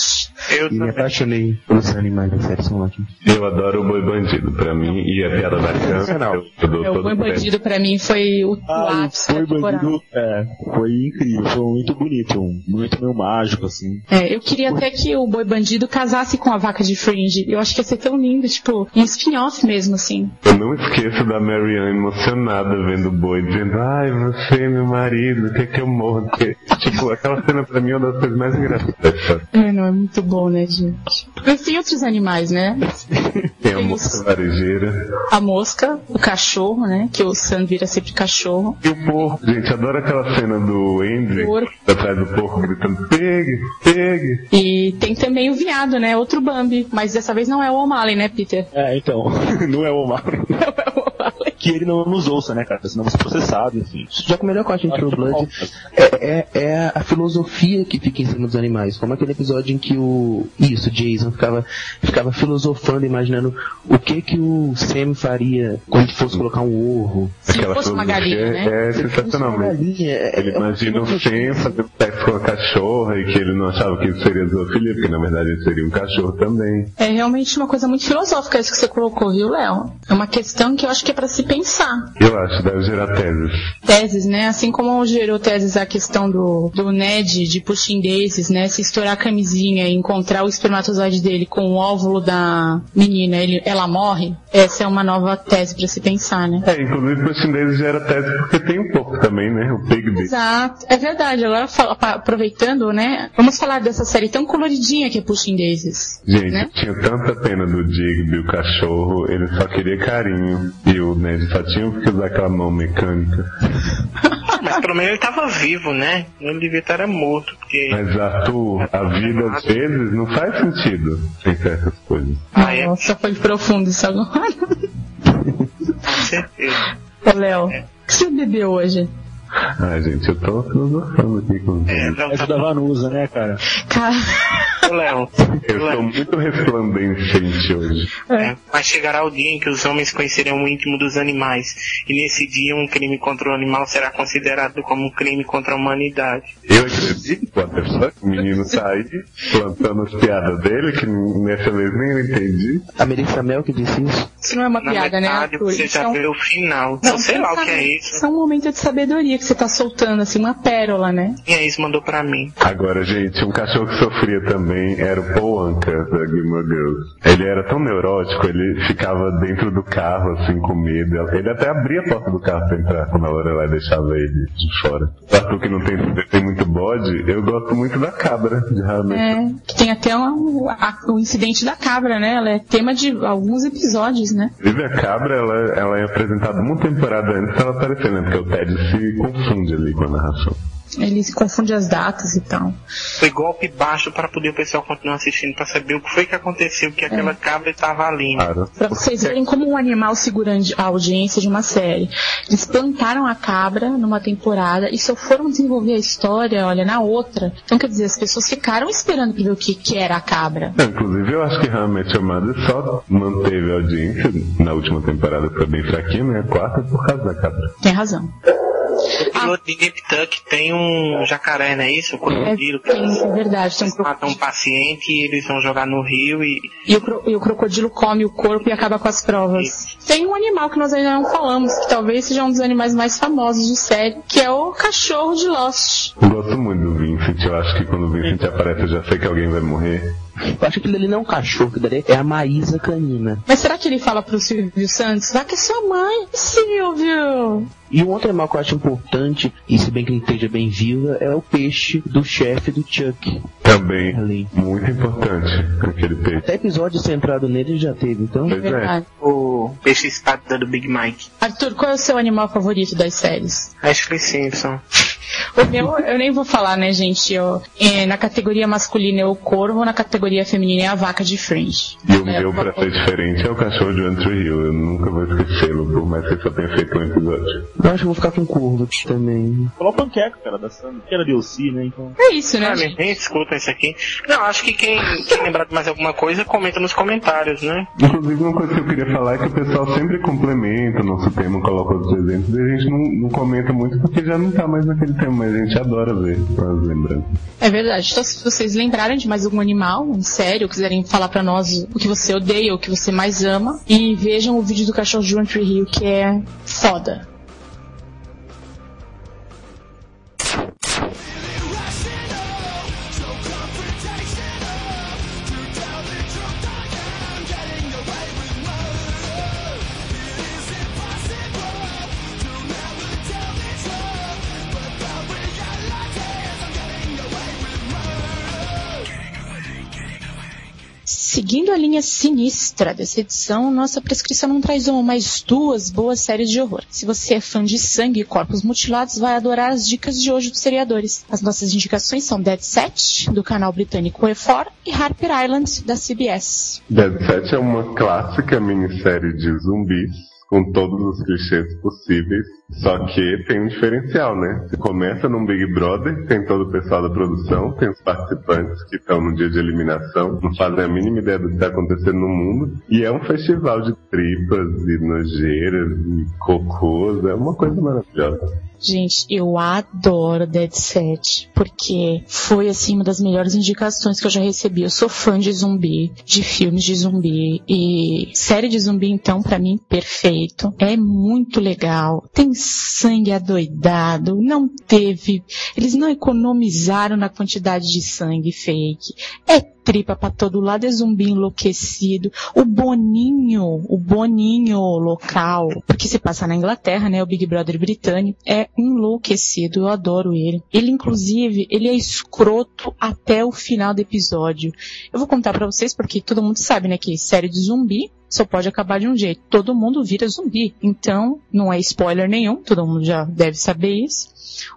Eu E me apaixonei pelos animais da série, são. Eu adoro o boi bandido. Pra mim, e a piada da criança, eu, eu dou É, o Boi o. Bandido pra mim foi o, o Ah, ápice foi da temporada. bandido. É, foi incrível, foi muito bonito, muito meio mágico, assim. É, eu queria até que o Boi Bandido casasse com a vaca de Fringe. Eu acho que ia ser tão lindo, tipo, um spin-off mesmo, assim. Eu não esqueço da Marianne emocionada vendo o boi, dizendo, ai, você é meu marido, quer que eu morra? Porque, tipo, aquela cena pra mim é uma das coisas mais engraçadas. É, não, é muito bom, né, gente? Mas tem outros animais, né? Tem a moça varejeira. A mosca, o cachorro, né? Que o Sam vira sempre cachorro. E o porco, gente, adoro aquela cena do Andrew, Porco. atrás do porco, gritando, pegue, pegue. E tem também o viado, né? Outro Bambi. Mas dessa vez não é o O'Malley, né, Peter? É, então, não é o Omar. Não é o O'Malley. Que ele não nos ouça, né, cara? Senão você processado, enfim. Já que o melhor corte em True Blood é, é, é a filosofia que fica em cima dos animais. Como aquele episódio em que o. Isso, Jason ficava, ficava filosofando, imaginando o que que o Sam faria quando fosse colocar um ovo. Se fosse uma galinha, né? é sensacional mesmo. é- Ele é- imagina o Sam fazendo sexo com a cachorra e que ele não achava que isso seria zoofilia, porque na verdade ele seria um cachorro também. É realmente uma coisa muito filosófica isso que você colocou, viu, Léo? É uma questão que eu acho que é pra se pensar. Eu acho, deve gerar teses. Teses, né? Assim como gerou teses a questão do, do Ned de pushing daisies, né? Se estourar a camisinha e encontrar o espermatozoide dele com o óvulo da menina, ele, ela morre. Essa é uma nova tese pra se pensar, né? É, inclusive chinês gera tese porque tem um pouco também, né? O Dick. Exato, é verdade. Agora, aproveitando, né? Vamos falar dessa série tão coloridinha que é Pushing Daisies. Gente, né? tinha tanta pena do Digby, o cachorro, ele só queria carinho. E o Ned só tinha que usar aquela mão mecânica. Mas pelo menos ele tava vivo, né? Ele devia estar era morto, porque. Mas Arthur, a vida às vezes não faz sentido sem certas coisas. Ah, é? Nossa, foi profundo isso agora. Com certeza. Ô, Léo, o que você bebeu hoje? Ai, gente, eu tô filosofando aqui com É. Léo, Essa tá da Vanusa, né, cara? Cara, Ô, Léo. Eu sou muito resplandecente hoje. É, mas chegará o dia em que os homens conhecerão o íntimo dos animais, e nesse dia um crime contra o animal será considerado como um crime contra a humanidade. Eu acredito, fuck? O menino tá aí plantando as piadas dele, que nessa vez nem eu entendi. A Melissa Mel que disse isso. isso não é uma Na piada, né, metade Arthur? você é já um- vê o final. Não, Não, sei lá o que é isso. Isso é um momento de sabedoria que você tá soltando, assim, uma pérola, né? É isso mandou pra mim? Agora, gente, um cachorro que sofria também era o Paul Anka, da Gilmore Girls. Ele era tão neurótico, ele ficava dentro do carro, assim, com medo. Ele até abria a porta do carro pra entrar quando a Lorelai deixava ele de fora. Pra tu que não tem, tem muito bode, eu gosto muito da cabra, de realmente. É, que tem até um, a- o incidente da cabra, né? Ela é tema de alguns episódios, né? Inclusive a cabra, ela, ela é apresentada uma temporada antes dela aparecer, né? Porque o Ted se confunde ali com a narração. Ele se confunde as datas e tal. Foi golpe baixo para poder o pessoal continuar assistindo, para saber o que foi que aconteceu, que aquela cabra estava ali. né? Claro. Pra vocês verem como um animal segura a audiência de uma série. Eles plantaram a cabra numa temporada e só foram desenvolver a história, olha, na outra. Então, quer dizer, as pessoas ficaram esperando pra ver o que, que era a cabra. Não, inclusive, eu acho que Met Your Mother só manteve a audiência na última temporada, foi bem fraquinha, né? A quarta por causa da cabra. Tem razão. O piloto de Tuck tem um jacaré, não é isso? O É, crocodilo. que tem, é verdade. Tem um Eles matam um paciente e eles vão jogar no rio e E o, cro- e o crocodilo come o corpo e acaba com as provas. Tem um animal que nós ainda não falamos, que talvez seja um dos animais mais famosos de série, que é o cachorro de Lost. Eu gosto muito do Vincent, eu acho que quando o Vincent aparece eu já sei que alguém vai morrer. Eu acho que aquilo ali não é um cachorro, aquilo ali é a Maísa canina. Mas será que ele fala pro Silvio Santos? Vai que é sua mãe, Silvio! E um outro animal que eu acho importante, e se bem que ele esteja bem viva, é o peixe do chefe do Chuck. Também, Ali. muito importante, aquele peixe. Até episódio centrado nele ele já teve, então. Pois é. Verdade. o peixe espada do Big Mike. Arthur, qual é o seu animal favorito das séries? Ashley Simpson. O meu, eu nem vou falar, né, gente? Eu, é, na categoria masculina é o corvo, na categoria feminina é a vaca de Fringe. E o É, meu, pra ser diferente, é o cachorro de Tree Hill. Eu nunca vou esquecê-lo, por mais que eu só tenha feito um episódio. Eu acho que eu vou ficar com curva aqui também. Falou panqueca, cara, da Sandy, que era DLC, né? Então. É isso, né? Ah, gente? nem escuta isso aqui. Não, acho que quem, quem lembrar de mais alguma coisa, comenta nos comentários, né? Inclusive, uma coisa que eu queria falar é que o pessoal sempre complementa o nosso tema, coloca outros exemplos, e a gente não, não comenta muito porque já não tá mais naquele tema, (laughs) mas a gente adora ver as lembranças. É verdade. Então, se vocês lembrarem de mais algum animal, em série, ou quiserem falar pra nós o que você odeia, o que você mais ama, e vejam o vídeo do cachorro de One Tree Hill, que é foda. Linha sinistra dessa edição, nossa prescrição não traz uma, mas duas boas séries de horror. Se você é fã de sangue e corpos mutilados, vai adorar as dicas de hoje dos seriadores. As nossas indicações são Dead Set, do canal britânico E4, e Harper Island, da CBS. Dead Set é uma clássica minissérie de zumbis com todos os clichês possíveis. Só que tem um diferencial, né? Você começa num Big Brother, tem todo o pessoal da produção, tem os participantes que estão no dia de eliminação, não fazem a mínima ideia do que está acontecendo no mundo, e é um festival de tripas e nojeiras e cocôs, é uma coisa maravilhosa. Gente, eu adoro Dead Set, porque foi assim uma das melhores indicações que eu já recebi. Eu sou fã de zumbi, de filmes de zumbi e série de zumbi então para mim perfeito. É muito legal. Tem sangue adoidado, não teve, eles não economizaram na quantidade de sangue fake. É tripa para todo lado, é zumbi enlouquecido. O Boninho, o Boninho local, porque se passa na Inglaterra, né? O Big Brother britânico, é enlouquecido. Eu adoro ele. Ele, inclusive, ele é escroto até o final do episódio. Eu vou contar para vocês porque todo mundo sabe, né? Que série de zumbi só pode acabar de um jeito. Todo mundo vira zumbi. Então, não é spoiler nenhum, todo mundo já deve saber isso.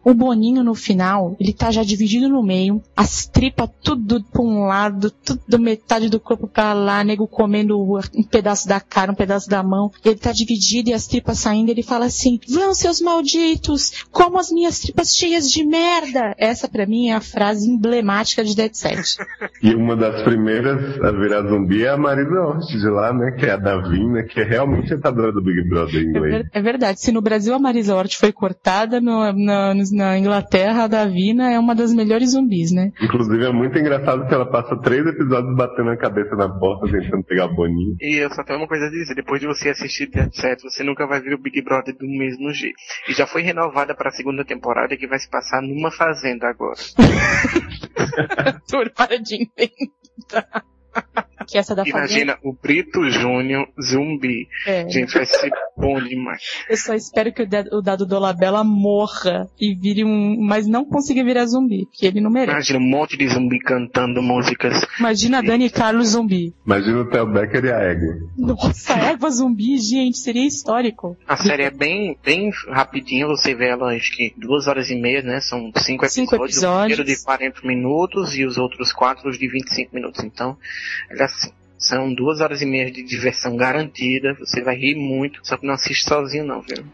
O Boninho no final, ele tá já dividido no meio, as tripas tudo pra um lado, tudo metade do corpo pra lá, nego comendo um pedaço da cara, um pedaço da mão. Ele tá dividido e as tripas saindo, ele fala assim, vão seus malditos, como as minhas tripas cheias de merda. Essa pra mim é a frase emblemática de Dead Set. (laughs) E uma das primeiras a virar zumbi é a Marisa Hort de lá, né? Que é a Davina, que é realmente a do Big Brother É, inglês. é verdade, se no Brasil a Marisa Hort foi cortada, no- na, na Inglaterra a Davina é uma das melhores zumbis, né? Inclusive é muito engraçado que ela passa três episódios batendo a cabeça na porta tentando pegar Boninho. E eu só tenho uma coisa a dizer, depois de você assistir Dead Set, você nunca vai ver o Big Brother do mesmo jeito. E já foi renovada para a segunda temporada que vai se passar numa fazenda agora. (laughs) Arthur, para de inventar. Que essa da fazenda. Imagina o Brito Júnior zumbi. É. Gente, vai ser bom demais. Eu só espero que o dado, o dado Dolabella morra e vire um. Mas não consiga virar zumbi, porque ele não merece. Imagina um monte de zumbi cantando músicas. Imagina a Dani Carlos zumbi. Imagina o Theo Becker e a Égua. Nossa, égua zumbi, gente, seria histórico. A série é bem, bem rapidinha, você vê ela acho que duas horas e meia, né? São cinco episódios. Cinco O episódios. primeiro de 40 minutos e os outros quatro de 25 minutos. Então, ela assim, são duas horas e meia de diversão garantida. Você vai rir muito, só que não assiste sozinho não, viu?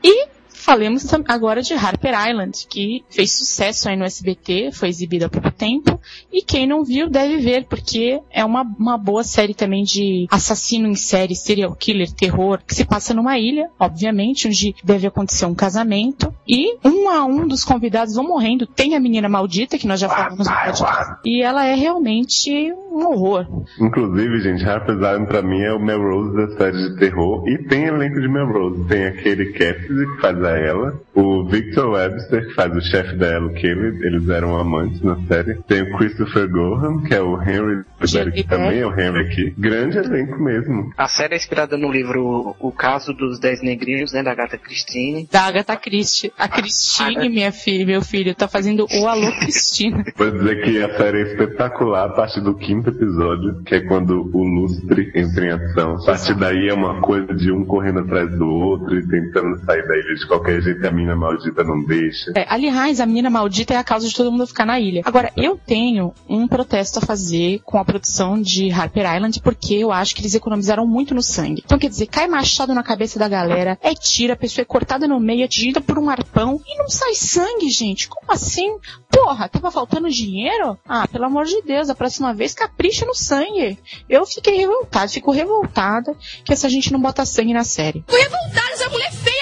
Falemos agora de Harper Island, que fez sucesso aí no SBT, foi exibida há pouco tempo, e quem não viu deve ver, porque é uma, uma boa série também de assassino em série, serial killer, terror, que se passa numa ilha, obviamente, onde deve acontecer um casamento, e um a um dos convidados vão morrendo. Tem a menina maldita, que nós já falamos no podcast, e ela é realmente um horror. Inclusive, gente, Harper's Island pra mim é o Melrose da série de terror. E tem elenco de Melrose. Tem aquele Cassidy que faz a ela. O Victor Webster que faz o chefe da Ella Kelly. Eles eram amantes na série. Tem o Christopher Gorham, que é o Henry Berry, que também é o Henry aqui. Grande elenco mesmo. A série é inspirada no livro O Caso dos Dez Negrinhos, né, da Agatha Christine. Da Agatha Christie. A Christine, minha filha, meu filho, tá fazendo o Alô (laughs) Cristina. Vou dizer que a série é espetacular a partir do quinto episódio, que é quando o lustre entra em ação. A partir daí é uma coisa de um correndo atrás do outro e tentando sair da ilha de qualquer jeito e a mina maldita não deixa. É, aliás, a menina maldita é a causa de todo mundo ficar na ilha. Agora, eu tenho um protesto a fazer com a produção de Harper Island, porque eu acho que eles economizaram muito no sangue. Então, quer dizer, cai machado na cabeça da galera, é tira, a pessoa é cortada no meio, atingida por um arpão, e não sai sangue, gente. Como assim? Porra, tava faltando dinheiro? Ah, pelo amor de Deus, a próxima vez capricha no sangue. Eu fiquei revoltada, fico revoltada que essa gente não bota sangue na série. Revoltada, essa mulher feia!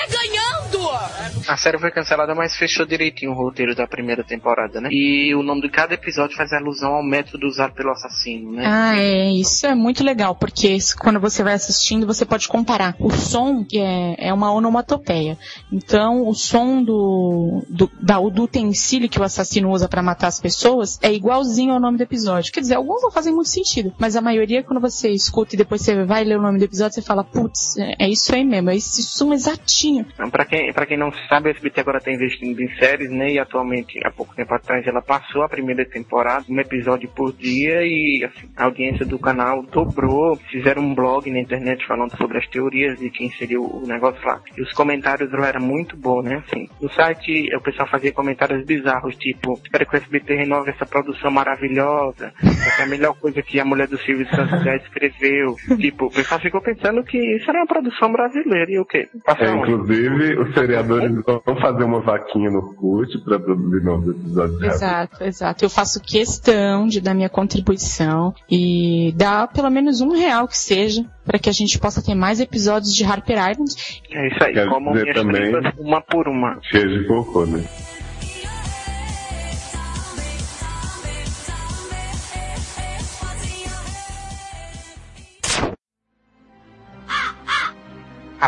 A série foi cancelada, mas fechou direitinho o roteiro da primeira temporada, né? E o nome de cada episódio faz alusão ao método usado pelo assassino, né? Ah, é, isso é muito legal, porque quando você vai assistindo, você pode comparar. O som é, é uma onomatopeia. Então, o som do, do, da, do utensílio que o assassino usa pra matar as pessoas é igualzinho ao nome do episódio. Quer dizer, alguns não fazem muito sentido, mas a maioria, quando você escuta e depois você vai ler o nome do episódio, você fala, putz, é, é isso aí mesmo, é esse som exatinho. Então, pra quem, pra quem não sabe, a SBT agora está investindo em séries, né? E atualmente, há pouco tempo atrás, ela passou a primeira temporada, um episódio por dia, e assim, a audiência do canal dobrou. Fizeram um blog na internet falando sobre as teorias de quem seria o negócio lá. E os comentários lá eram muito bons, né? Assim, no site o pessoal fazia comentários bizarros, tipo, espero que o SBT renove essa produção maravilhosa, essa é a melhor coisa que a mulher do Silvio Santos já escreveu. (laughs) tipo, o pessoal ficou pensando que isso era uma produção brasileira e o quê? É, inclusive, os seriadores vão fazer uma vaquinha no CUT pra produzir novos episódios. Exato, exato. Eu faço questão de dar minha contribuição e dar pelo menos um real que seja para que a gente possa ter mais episódios de Harper Island. É isso aí, Quero como minhas também- uma por uma. Cheio de cocô, né?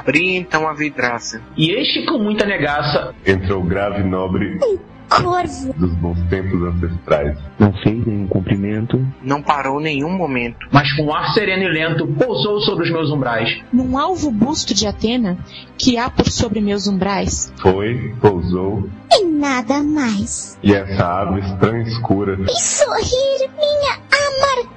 Abri então a vidraça. E este com muita negaça Entrou o grave nobre Corvo, dos bons tempos ancestrais. Não fez nenhum cumprimento. Não parou nenhum momento. mas com ar sereno e lento pousou sobre os meus umbrais. Num alvo busto de Atena que há por sobre meus umbrais. Foi, pousou, e nada mais. e essa ave estranha e escura E sorrir minha amargura.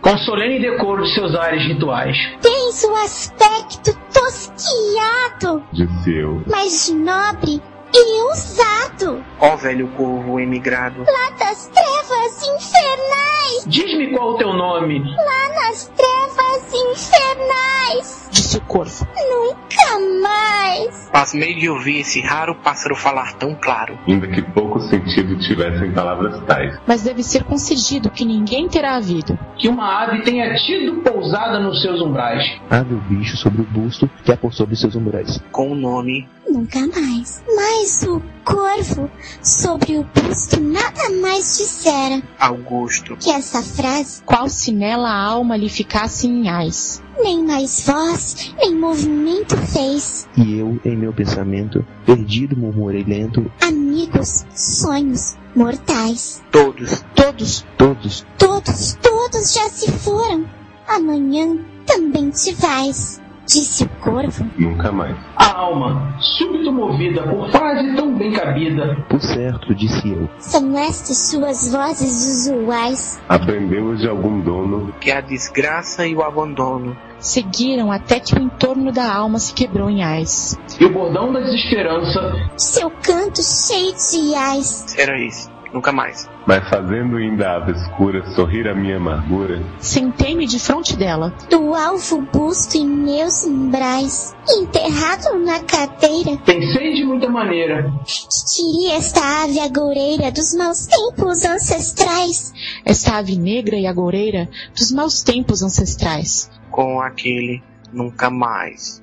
Com solene decoro de seus ares rituais. Tens o aspecto tosquiado, disse eu. mas nobre e ousado. Ó velho corvo emigrado. Lá das trevas infernais, Diz-me qual o teu nome, lá nas trevas infernais. Disse o corvo. Nunca mais. Pasmei de ouvir esse raro pássaro falar tão claro. Ainda que pouco sentido tivessem palavras tais. Mas deve ser concedido que ninguém terá havido. que uma ave tenha tido pousada nos seus umbrais. Ave o bicho sobre o busto que há por sobre seus umbrais. Com o nome. Nunca mais. Mas o corvo sobre o busto nada mais dissera Augusto. que essa frase Qual se nela a alma lhe ficasse em ais. nem mais voz, nem movimento fez. E eu, em meu pensamento, perdido, murmurei lento, Amigos, sonhos, mortais. Todos. Todos, todos, Todos, todos já se foram. Amanhã também te vais, disse o corvo. Nunca mais. A alma, súbito movida por frase tão bem cabida, por certo, disse eu. São estas suas vozes usuais. Aprendeu de algum dono Que a desgraça e o abandono. seguiram até que o entorno da alma se quebrou em ais. e o bordão da desesperança Seu canto cheio de ais. Era isso. Nunca mais. Mas fazendo ainda a ave escura sorrir a minha amargura, Sentei-me de frente dela. Do alvo busto em meus umbrais. Enterrado na cadeira. pensei de muita maneira, Tirei esta ave agoureira dos maus tempos ancestrais. Esta ave negra e agoureira dos maus tempos ancestrais. Com aquele nunca mais.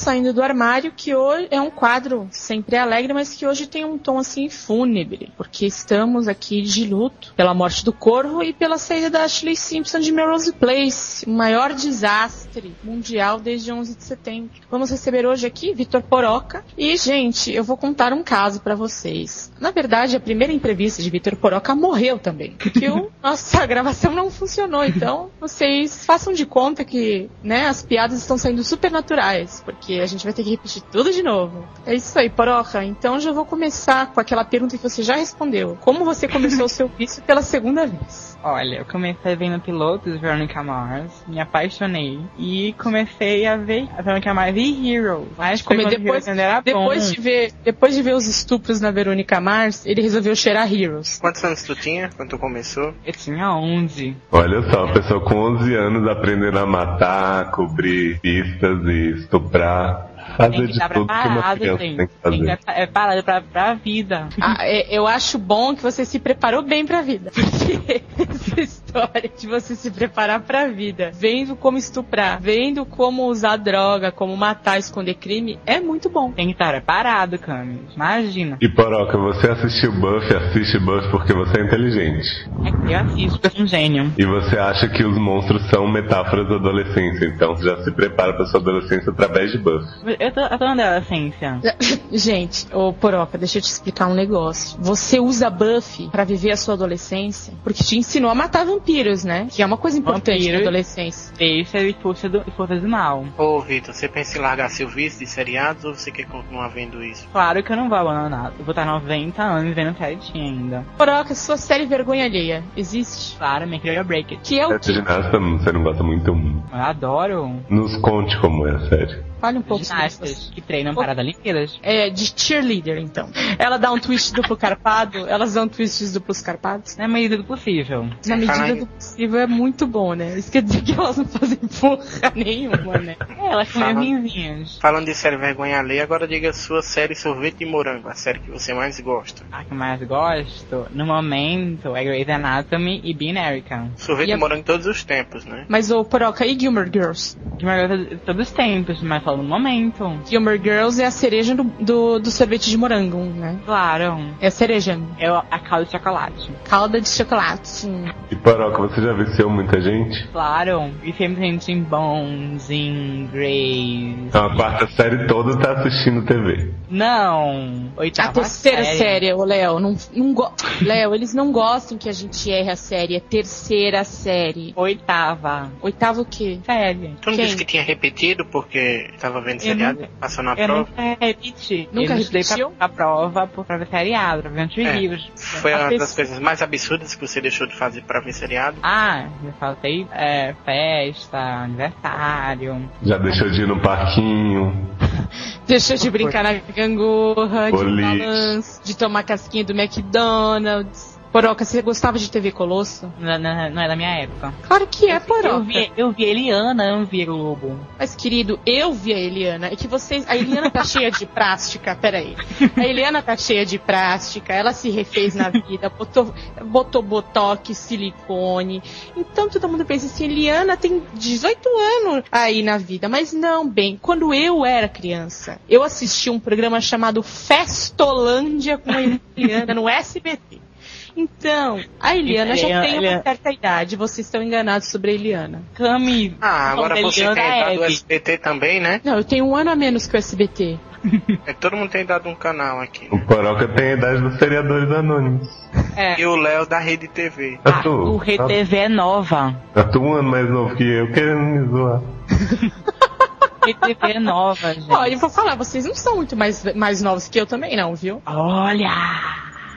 Saindo do Armário, que hoje é um quadro sempre alegre, mas que hoje tem um tom assim fúnebre, porque estamos aqui de luto pela morte do Corvo e pela saída da Ashley Simpson de Melrose Place, o maior desastre mundial desde 11 de setembro. Vamos receber hoje aqui Vitor Poroca e, gente, eu vou contar um caso para vocês. Na verdade, a primeira entrevista de Vitor Poroca morreu também, porque o, (laughs) nossa gravação não funcionou, então vocês façam de conta que, né, as piadas estão saindo super naturais, porque a gente vai ter que repetir tudo de novo. É isso aí, Poroca. Então já vou começar com aquela pergunta que você já respondeu. Como você começou o seu vício pela segunda vez? Olha, eu comecei vendo pilotos de Veronica Mars, me apaixonei e comecei a ver a Veronica Mars e Heroes. Mas Como depois, Heroes depois bom. de ver, depois de ver os estupros na Verônica Mars, ele resolveu cheirar Heroes. Quantos anos tu tinha quando tu começou? Eu tinha 11. Olha só, uma pessoa com 11 anos aprendendo a matar, cobrir pistas e estuprar. Tem Fazer que de estar tudo que uma preparado, criança gente. tem que Tem que fazer. estar é parado pra, pra vida. Ah, é- eu acho bom que você se preparou bem pra vida. (laughs) Porque esses história de você se preparar pra vida, vendo como estuprar, vendo como usar droga, como matar, esconder crime, é muito bom. Tem que estar preparado, Cami. Imagina. E Poroca, você assistiu Buffy, assiste Buffy porque você é inteligente. É que eu assisto, porque eu sou um gênio. E você acha que os monstros são metáforas da adolescência, então você já se prepara pra sua adolescência através de Buffy. Eu tô, eu tô na adolescência. (laughs) Gente, ô Poroca, deixa eu te explicar um negócio. Você usa Buffy pra viver a sua adolescência porque te ensinou a matar vampiros, né? Que é uma coisa importante na Vampiros. adolescência. Esse é força do, força do mal. Ô, Vitor, você pensa em largar seu vício de seriados ou você quer continuar vendo isso? Claro que eu não vou abandonar. Eu vou estar 90 anos vendo certinho ainda. Poroca, sua série vergonha alheia existe? Claro, minha querida Break It. Que é o É que? você não gosta muito? Eu adoro Nos conte como é a série. Fale um pouco sobre isso. ginastas que treinam para Olimpíadas. É, de cheerleader, então. Ela dá um twist duplo carpado, elas dão twists duplos carpados. Na medida do possível. Na medida do possível é muito bom, né? Isso quer dizer que elas não fazem porra (laughs) nenhuma, né? É, elas são vinzinhas. Falando de série vergonha alheia, agora diga a sua série Sorvete de Morango, a série que você mais gosta. A que eu mais gosto, no momento, é Grey's Anatomy e Bean Erica. Sorvete E a- de Morango em todos os tempos, né? Mas o Poroca e Gilmore Girls? Mais gosto de todos os tempos, mas no momento. Gilmore Girls é a cereja do, do, do sorvete de morango, né? Claro. É a cereja. É a calda de chocolate. Calda de chocolate. E Poroca, você já viciou muita gente? Claro. E sempre gente em Bones, em Grey's. Então a quarta série toda tá assistindo TV. Não. Oitava A terceira série, ô Léo, não, não go... (laughs) Léo, eles não gostam que a gente erre a série. É terceira série. Oitava Oitavo o quê? série. Tu não Quem? disse que tinha repetido porque tava vendo seriado? nunca- Passou na Eu prova? nunca repeti. Nunca estudei pra, pra prova por pra ver seriado, pra ver uns É. reviews. Foi A uma das coisas mais absurdas que você deixou de fazer pra ver seriado? Ah, eu faltei é, festa, aniversário. Já deixou de ir no parquinho. (laughs) Deixou de brincar na gangorra, de balanço, de tomar casquinha do McDonald's. Poroca, você gostava de TV Colosso? Não, é da minha época. Claro que é, Eu Poroca. eu vi Eliana, eu não vi Globo. Mas, querido, eu vi a Eliana. É que vocês. A Eliana tá cheia de plástica. Peraí. A Eliana tá cheia de plástica. Ela se refez na vida. Botou, botou botox, silicone. Então todo mundo pensa assim: Eliana tem 18 anos aí na vida. Mas não, bem. Quando eu era criança, eu assisti um programa chamado Festolândia com a Eliana no SBT. Então, a Eliana já Eliana- tem uma certa idade. Vocês estão enganados sobre a Eliana. Cami. Ah, agora você Eliana tem a idade do. SBT também, né? Não, eu tenho um ano a menos que o SBT. (laughs) É, todo mundo tem dado um canal aqui. O Poroca tem a idade dos seriadores anônimos. É. E o Léo da Rede TV. Ah, A tu, o RedeTV é nova. a tu um ano mais novo que eu, querendo me zoar. (laughs) RedeTV é nova, gente. Ó, eu vou falar, vocês não são muito mais, mais novos que eu também, não, viu? Olha!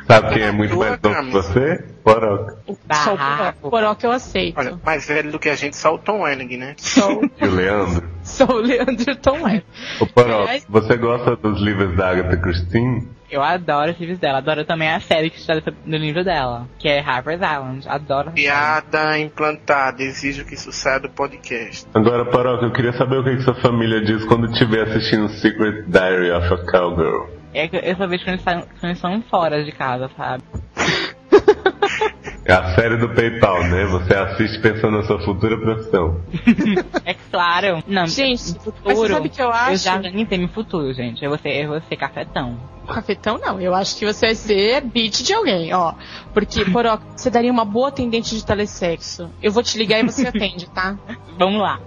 Sabe quem é muito mais novo que você? Poroca. Só o que eu aceito. Olha, mais velho do que a gente, só o Tom Welling, né? Sou, E o Leandro. (laughs) sou o Leandro Tom é. Ô Poroca, Aliás- você gosta dos livros da Agatha Christie? Eu adoro os livros dela. Adoro também a série que está no livro dela, que é Harper's Island. Adoro. Piada implantada, exijo que isso saia do podcast. Agora, Poroca, eu queria saber o que, que sua família diz quando estiver assistindo Secret Diary of a Cowgirl. É que só vejo quando eles, estão, quando eles fora de casa, sabe? (laughs) É a série do PayPal, né? Você assiste pensando na sua futura profissão. (laughs) É claro. Não, Gente, no futuro, mas você sabe o que eu acho? Eu já organizei meu futuro, gente. Eu vou ser, eu vou ser cafetão. Cafetão não, eu acho que você vai ser beat de alguém, ó. Porque, (laughs) Poró, você daria uma boa atendente de telesexo. Eu vou te ligar e você atende, tá? Vamos lá.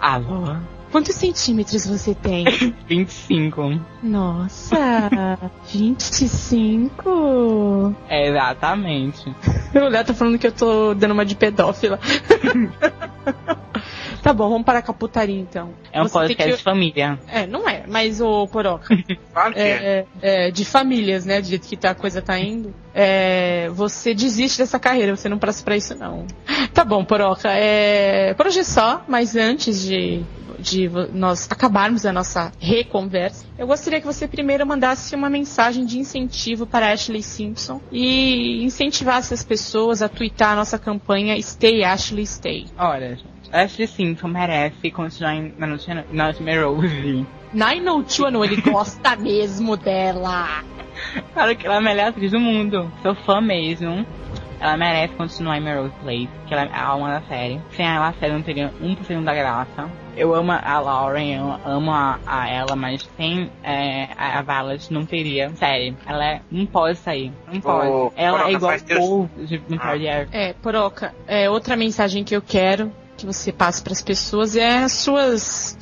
Alô? Quantos centímetros você tem? (laughs) 25. Nossa, (laughs) 25? É, exatamente. O Léo tá falando que eu tô dando uma de pedófila. (laughs) tá bom, vamos parar com a putaria então. É um Você podcast que- de família. É, não é, mas o Poroca. (laughs) Claro que é. é, é, de famílias, né? Do jeito que tá, a coisa tá indo. É, você desiste dessa carreira, você não passa pra isso, não. (laughs) Tá bom, Poroca. É, por hoje é só, mas antes de, de nós acabarmos a nossa reconversa, eu gostaria que você primeiro mandasse uma mensagem de incentivo para Ashley Simpson e incentivasse as pessoas a twittar a nossa campanha Stay Ashley Stay. Olha. Ashley Simpson merece continuar em Nightmare Nightmare Rose. 902, não, ele gosta (laughs) mesmo dela. Claro que ela é a melhor atriz do mundo. Sou fã mesmo. ela merece continuar em Melrose Place, que ela é a alma da série. Sem ela, a série não teria 1% da graça. Eu amo a Lauren, eu amo a, a ela, mas sem é, a Violet não teria série. Ela é, não pode sair, não pode. Ô, ela é igual faz o Deus- Paul de Ah. É, Poroca, é, outra mensagem que eu quero que você passe para as pessoas é as suas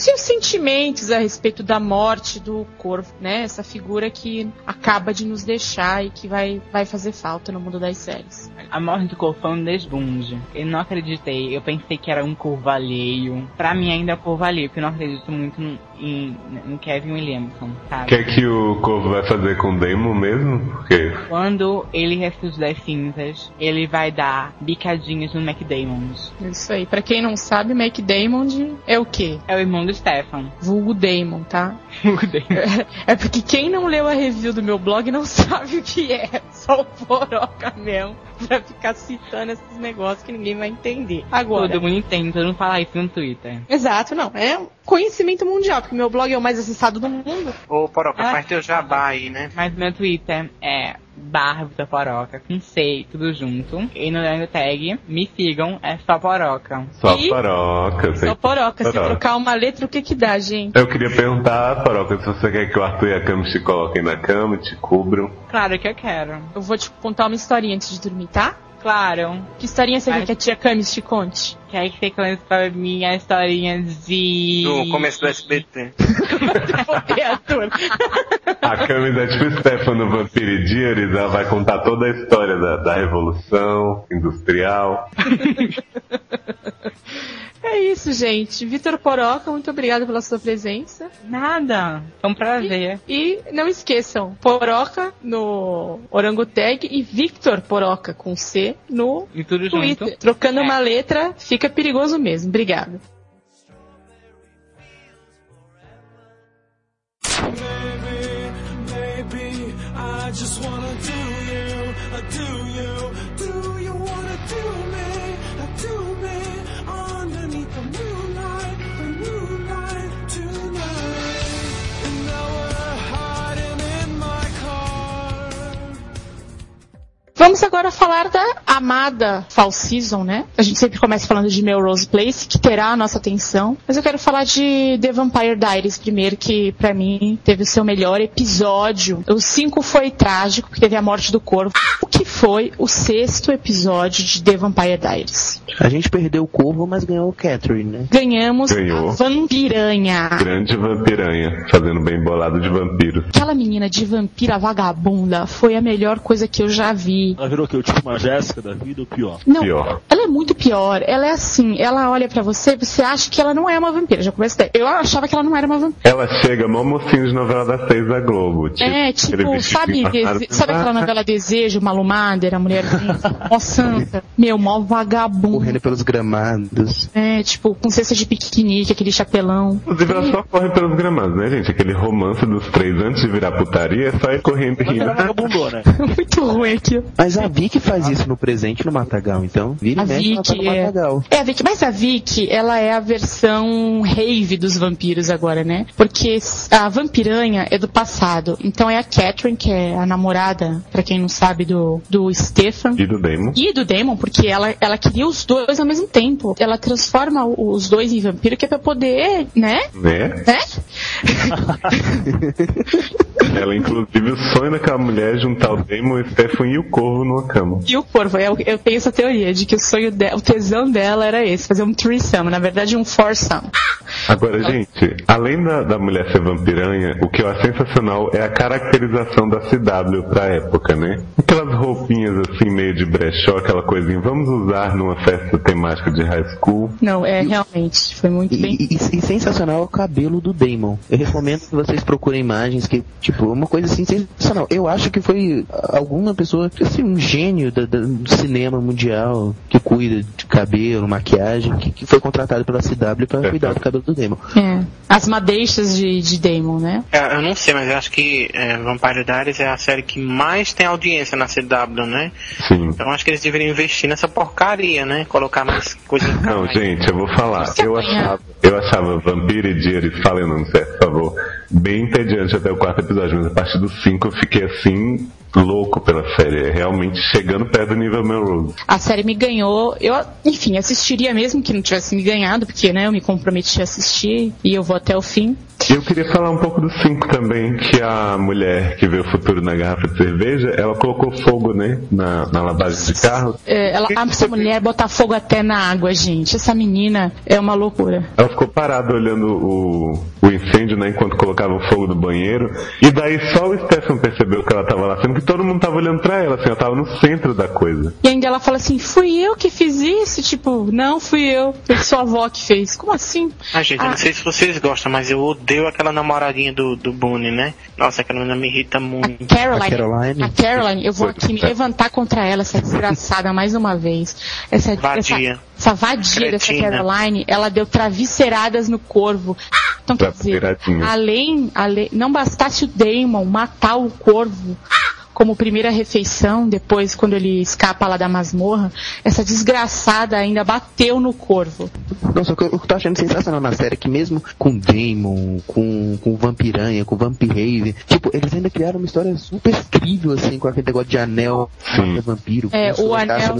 seus sentimentos a respeito da morte do corvo, né? Essa figura que acaba de nos deixar e que vai, vai fazer falta no mundo das séries. A morte do corvo foi um desbunde. Eu não acreditei. Eu pensei que era um corvo alheio. Pra mim ainda é um corvo alheio, porque eu não acredito muito no, em, no Kevin Williamson, O sabe? que é que o Corvo vai fazer com o Damon mesmo? Porque Quando ele ressurge das cinzas, ele vai dar bicadinhas no McDamons. Isso aí. Pra quem não sabe, Mac Damon é o quê? É o irmão do Stefan. Vulgo Damon, tá? (laughs) (laughs) É porque quem não leu a review do meu blog não (laughs) sabe o que é. Só o Poroca mesmo. (laughs) Pra ficar citando esses negócios que ninguém vai entender. Agora. Todo mundo entende, todo mundo fala isso no Twitter. Exato, não. É um conhecimento mundial, porque meu blog é o mais acessado do mundo. Ô, Poroca, Ah. faz teu jabá aí, né? Mas meu Twitter é barra Vitor Poroca, com C, tudo junto. E no Leandro Tag, me sigam, é só Poroca. só E- paroca. Só Poroca. Se trocar uma letra, o que que dá, gente? Eu queria perguntar, Paroca, se você quer que o Arthur e a Cami te coloquem na cama te cubram. Claro que eu quero. Eu vou te contar uma historinha antes de dormir, tá? Claro. Que historinha você quer que a tia Camis te conte? Quer que você conheça pra mim a historinha de... Do começo do SBT. É. (laughs) A Cami é tipo Stefano Vampire Diaries, ela vai contar toda a história da, da Revolução Industrial. (laughs) É isso, gente. Vitor Poroca, muito obrigada pela sua presença. Nada. Foi um prazer. E não esqueçam, Poroca no Orangutag e Victor Poroca com C no E tudo Twitter. junto. Trocando É. uma letra, fica perigoso mesmo. Obrigada. Vamos agora falar da amada Fall Season, né? A gente sempre começa falando de Melrose Place, que terá a nossa atenção. Mas eu quero falar de The Vampire Diaries primeiro, que pra mim teve o seu melhor episódio. O 5 foi trágico, porque teve a morte do corvo. O que foi o sexto episódio de The Vampire Diaries? A gente perdeu o corvo, mas ganhou o Catherine, né? Ganhamos Ganhou. a Vampiranha. Grande vampiranha, fazendo bem bolado de vampiros. Aquela menina de vampira vagabunda foi a melhor coisa que eu já vi. Ela virou o quê? Tipo uma Jéssica da vida ou pior? Não, Pior. ela é muito pior. Ela é assim, ela olha pra você, você acha que ela não é uma vampira. Já começa daí. Eu achava que ela não era uma vampira. Ela chega mó mocinho de novela das seis da Globo. Tipo, é, tipo, sabe, dese- sabe aquela novela Desejo, Malumader, a mulher (laughs) mó santa? Meu, mó vagabundo. Correndo pelos gramados. É, tipo, com cesta de piquenique, aquele chapelão. Inclusive, ela só corre pelos gramados, né, gente? Aquele romance dos três antes de virar putaria é só ir correndo e Ela rindo. era vagabundona. (laughs) muito ruim aqui. Mas a Vicky faz isso no presente no Matagal, então vira A e mexe ela tá no Vicky é. Matagal. É, a Vicky, mas a Vicky, ela é a versão rave dos vampiros agora, né? Porque a vampiranha é do passado. Então é a Catherine, que é a namorada, pra quem não sabe, do, do Stefan. E do Damon. E do Demon, porque ela, ela queria os dois ao mesmo tempo. Ela transforma os dois em vampiro, que é pra poder, né? Né? Né? (laughs) Ela, inclusive, o sonho daquela mulher é juntar o Damon, o Stefan e o Corvo numa cama. E o corvo, eu, eu tenho essa teoria de que o sonho dela, o tesão dela era esse, fazer um threesome, na verdade um foursome. Agora, gente, além da, da mulher ser vampiranha, o que eu acho sensacional é a caracterização da CW pra época, né? Aquelas roupinhas assim, meio de brechó, aquela coisinha, vamos usar numa festa temática de high school. Não, é realmente, foi muito bem. E, e- e sensacional é o cabelo do Damon. Eu recomendo que vocês procurem imagens que, tipo, uma coisa assim sensacional. Eu acho que foi alguma pessoa, assim, um gênio da- da- do cinema mundial que cuida de cabelo, maquiagem, que, que foi contratado pela CW pra É, cuidar do cabelo do Damon. É. As madeixas de, de Damon, né? É, eu não sei, mas eu acho que é, Vampire Diaries é a série que mais tem audiência na CW, né? Sim. Então acho que eles deveriam investir nessa porcaria, né? Colocar mais coisas. Não, gente, eu vou falar. Eu achava, eu achava Vampire Diaries, falem o nome certo, por favor, bem entediante até o quarto episódio, mas a partir do cinco eu fiquei assim, louco pela série. É realmente chegando perto do nível Melrose. A série me ganhou. Eu, enfim, assistiria mesmo que não tivesse me ganhado, porque né, eu me comprometi a assistir e eu vou até o fim. E eu queria falar um pouco do 5 também, que a mulher que vê o futuro na garrafa de cerveja, ela colocou fogo, né, na, na lavagem de carro. É, ela, essa mulher botar fogo até na água, gente. Essa menina é uma loucura. Ela ficou parada olhando o, o incêndio, né, enquanto colocava o fogo no banheiro. E daí só o Stefan percebeu que ela tava lá, sendo que todo mundo tava olhando pra ela, assim, ela tava no centro da coisa. E ainda ela fala assim, fui eu que fiz isso? Tipo, não fui eu, foi sua avó que fez. Como assim? Ah, gente, eu Ah. não sei se vocês gostam, mas eu odeio aquela namoradinha do, do Boone, né? Nossa, aquela menina me irrita muito. Caroline, A Caroline? a Caroline, eu vou aqui me levantar contra ela, essa desgraçada, mais uma vez. Essa Vadia. Essa, essa vadia dessa Cretina. Caroline, ela deu travesseiradas no corvo. Então, quer dizer, além, além, não bastasse o Damon matar o corvo como primeira refeição, depois quando ele escapa lá da masmorra, essa desgraçada ainda bateu no corvo. Nossa, o que eu tô achando sensacional na série é que mesmo com Damon, com, com Vampiranha, com Vampirave, tipo, eles ainda criaram uma história super incrível, assim, com aquele negócio de anel, Sim. vampiro. É, o caça, anel-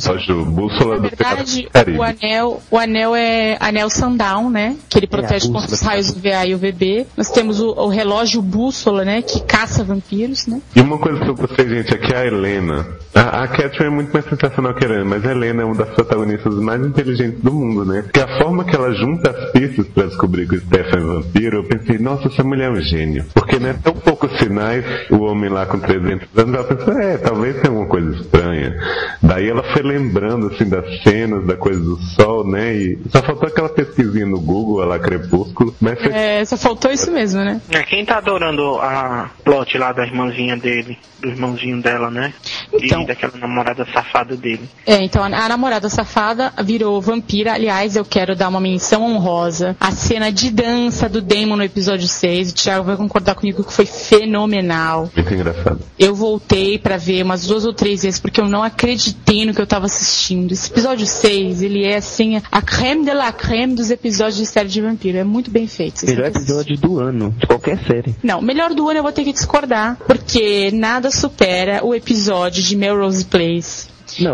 Na do verdade, o anel, o anel é anel sundown, né? Que ele protege a contra os raios UVA e UVB. Nós temos o, o relógio bússola, né? Que caça vampiros, né? E uma coisa que eu gostei, gente, é que a Helena. A, a Catherine é muito mais sensacional que a Helena, mas a Helena é uma das protagonistas mais inteligentes do mundo, né? Porque a forma que ela junta as pistas pra descobrir que o Stefan é vampiro, eu pensei, nossa, essa mulher é um gênio. Porque, né, tão poucos sinais, o homem lá com 300 anos, ela pensou, é, talvez tenha alguma coisa estranha. Daí ela foi lembrando, assim, das cenas, da coisa do sol, né? E só faltou aquela pesquisinha no Google, lá, Crepúsculo, mas foi É, só faltou isso mesmo, né? É, quem tá adorando a plot lá da irmãzinha dele, do irmãozinho dela, né? Então. E daquela namorada safada dele. É, então a, a namorada safada virou vampira. Aliás, eu quero dar uma menção honrosa. A cena de dança do Damon no episódio 6. O Thiago vai concordar comigo que foi fenomenal. muito engraçado. Eu voltei pra ver umas duas ou três vezes porque eu não acreditei no que eu tava assistindo. Esse episódio 6, ele é assim, a creme de la creme dos episódios de série de vampiro. É muito bem feito. Melhor episódio do ano, de qualquer série. Não, melhor do ano eu vou ter que discordar, porque nada supera o episódio de Melrose Place. Não,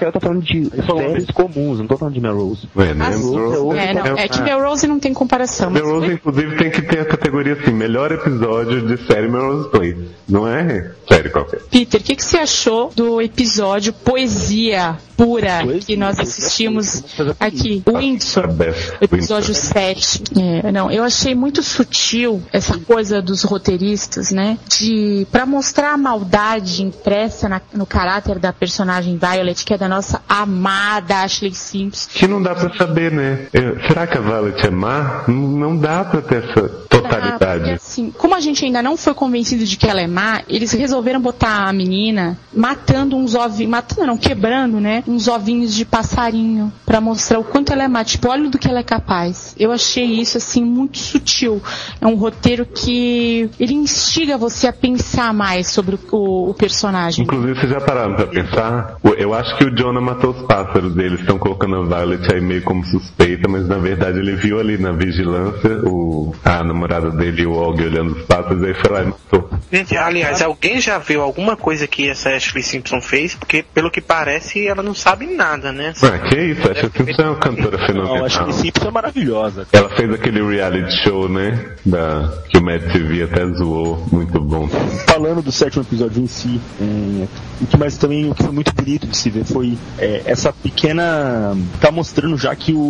ela tá falando de séries comuns, não tô falando de Melrose. É, né? Melrose- É, não, é que Melrose não tem comparação. mas- Melrose, inclusive, tem que ter a categoria assim, melhor episódio de série Melrose Place. Não é série qualquer. Peter, o que, que você achou do episódio Poesia Pura que nós assistimos aqui? Windsor. Beth O episódio 7. É, não, eu achei muito sutil essa coisa dos roteiristas, né? De para mostrar a maldade impressa na- no caráter da personagem Violet, que é da nossa amada Ashley Simpson. Que não dá pra saber, né? É, Será que a Violet é má? Não dá pra ter essa Ah, porque, totalidade. assim, como a gente ainda não foi convencido de que ela é má, eles resolveram botar a menina matando uns ovinhos, matando não, quebrando, né? Uns ovinhos de passarinho pra mostrar o quanto ela é má. Tipo, olha do que ela é capaz. Eu achei isso assim muito sutil. É um roteiro que ele instiga você a pensar mais sobre o, o personagem. Inclusive, vocês já pararam pra pensar? Eu acho que o Jonah matou os pássaros deles. Estão colocando a Violet aí meio como suspeita, mas na verdade ele viu ali na vigilância o, a namorada dele e o Og olhando os pássaros, aí foi lá e matou. Gente, aliás, alguém já viu alguma coisa que essa Ashley Simpson fez? Porque, pelo que parece, ela não sabe nada, né? Ah, que isso? Acho que Simpson é uma cantora Não, fenomenal. acho que Simpson é maravilhosa. Ela fez aquele reality show, né? Da, que o Matt TV até zoou. Muito bom. Falando do sétimo episódio em si, é, o que mais também o que foi muito bonito de se ver foi é, essa pequena. tá mostrando já que o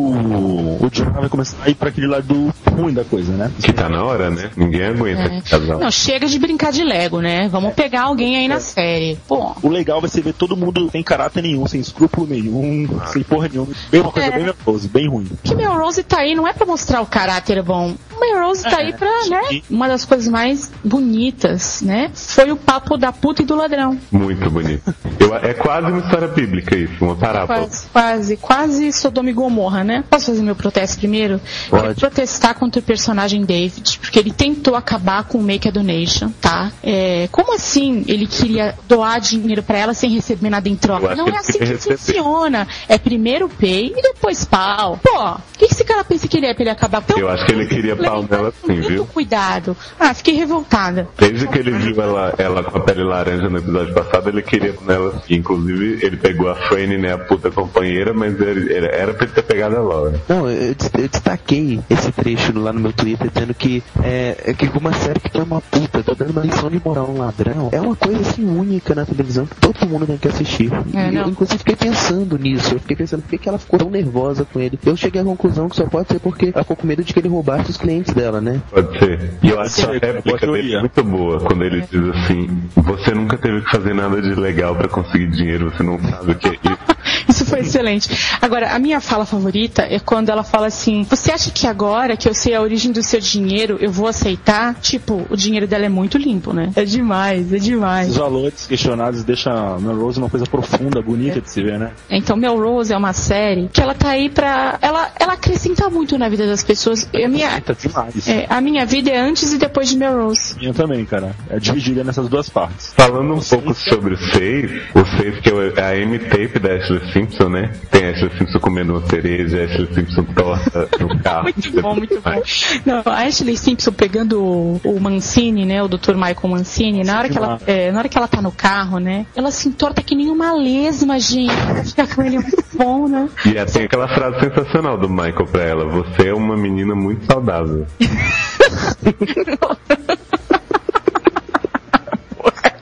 o Jonah vai começar a ir pra aquele lado ruim da coisa, né? Que tá na hora, né? Ninguém aguenta É. esse casal. Não, chega de brincar de Lego, né? Vamos pegar alguém aí na série. Pô, O legal vai ser ver todo mundo sem caráter nenhum, sem escrúpulo nenhum, sem porra nenhuma. Bem uma coisa É. bem nervosa, bem ruim. que Melrose tá aí não é pra mostrar o caráter bom. O Melrose tá aí pra, né? Uma das coisas mais bonitas, né? Foi o papo da puta e do ladrão. Muito bonito. Eu- é quase uma história bíblica isso, uma parábola. Quase, quase, quase Sodoma e Gomorra, né? Posso fazer meu protesto primeiro? Pode. Quero protestar contra o personagem David, porque ele tentou acabar com o Make a Donation, tá? É, como assim ele queria doar dinheiro pra ela sem receber nada em troca? Não é assim que. Funciona. É primeiro pay e depois pau. Pô, o que, que esse cara pensa que ele é pra ele acabar com Eu acho que ele queria pau nela sim, viu? Cuidado. Ah, fiquei revoltada. Desde que ele viu ela, ela com a pele laranja no episódio passado, ele queria com ela sim. Inclusive, ele pegou a Franny, né, a puta companheira, mas ele, ele- era pra ele ter pegado a Laura. Não, eu, eu destaquei esse trecho lá no meu Twitter dizendo que é, é que uma série que foi uma puta, tá dando uma lição de moral a um ladrão, é uma coisa assim única na televisão que todo mundo tem que assistir. É, E não. eu inclusive fiquei pensando nisso, eu fiquei pensando por que que ela ficou tão nervosa com ele. Eu cheguei à conclusão que só pode ser porque ela ficou com medo de que ele roubasse os clientes dela, né? Pode ser. E eu acho que a réplica dele é muito boa, quando ele diz assim, você nunca teve que fazer nada de legal pra conseguir dinheiro, você não sabe o que é isso. Isso foi excelente. Agora, a minha fala favorita é quando ela fala assim: Você acha que agora que eu sei a origem do seu dinheiro, eu vou aceitar? Tipo, o dinheiro dela é muito limpo, né? É demais, é demais. Os valores questionados deixam a Melrose uma coisa profunda, bonita de se ver, né? Então, Melrose é uma série que ela tá aí pra. Ela, ela acrescenta muito na vida das pessoas. A minha, demais. é, a minha vida é antes e depois de Melrose. Minha também, cara. É dividida nessas duas partes. Falando um pouco sobre o Save, o Save que é a M-Tape da Ashley Simpson, né? Tem a Ashley Simpson comendo uma cereja, a Ashley Simpson torta no (laughs) carro. Muito bom, muito bom. Não, a Ashley Simpson pegando o, o Mancini, né? O Dr. Michael Mancini, na hora, que ela, é, na hora que ela tá no carro, né? Ela se entorta que nem uma lesma, gente. Fica com ele muito bom, né? E é, tem aquela frase sensacional do Michael pra ela, você é uma menina muito saudável.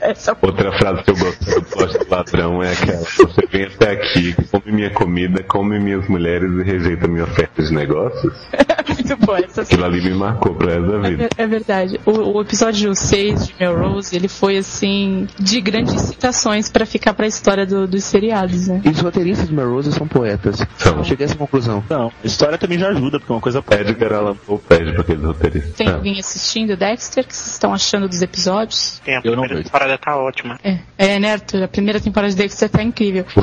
Essa (laughs) Outra frase que eu gosto do plot do ladrão é aquela, você vem até aqui, come minha comida, come minhas mulheres e rejeita minha oferta de negócios. é (laughs) muito boa. Essa Aquilo ali me marcou pro resto da É, vida. ver- é verdade. O, o episódio 6 de Melrose, ele foi assim, de grandes citações pra ficar pra história do- dos seriados, né? E os roteiristas de Melrose são poetas. São. Eu cheguei a essa conclusão. Não, a história também já ajuda, porque é uma coisa Edgar Allan Poe pede pra aqueles roteiristas. Tem alguém assistindo Dexter? O que vocês estão achando dos episódios? Tem a Eu não primeira temporada tá ótima. É, é né, Arthur? A primeira temporada de Dexter tá incrível. (laughs)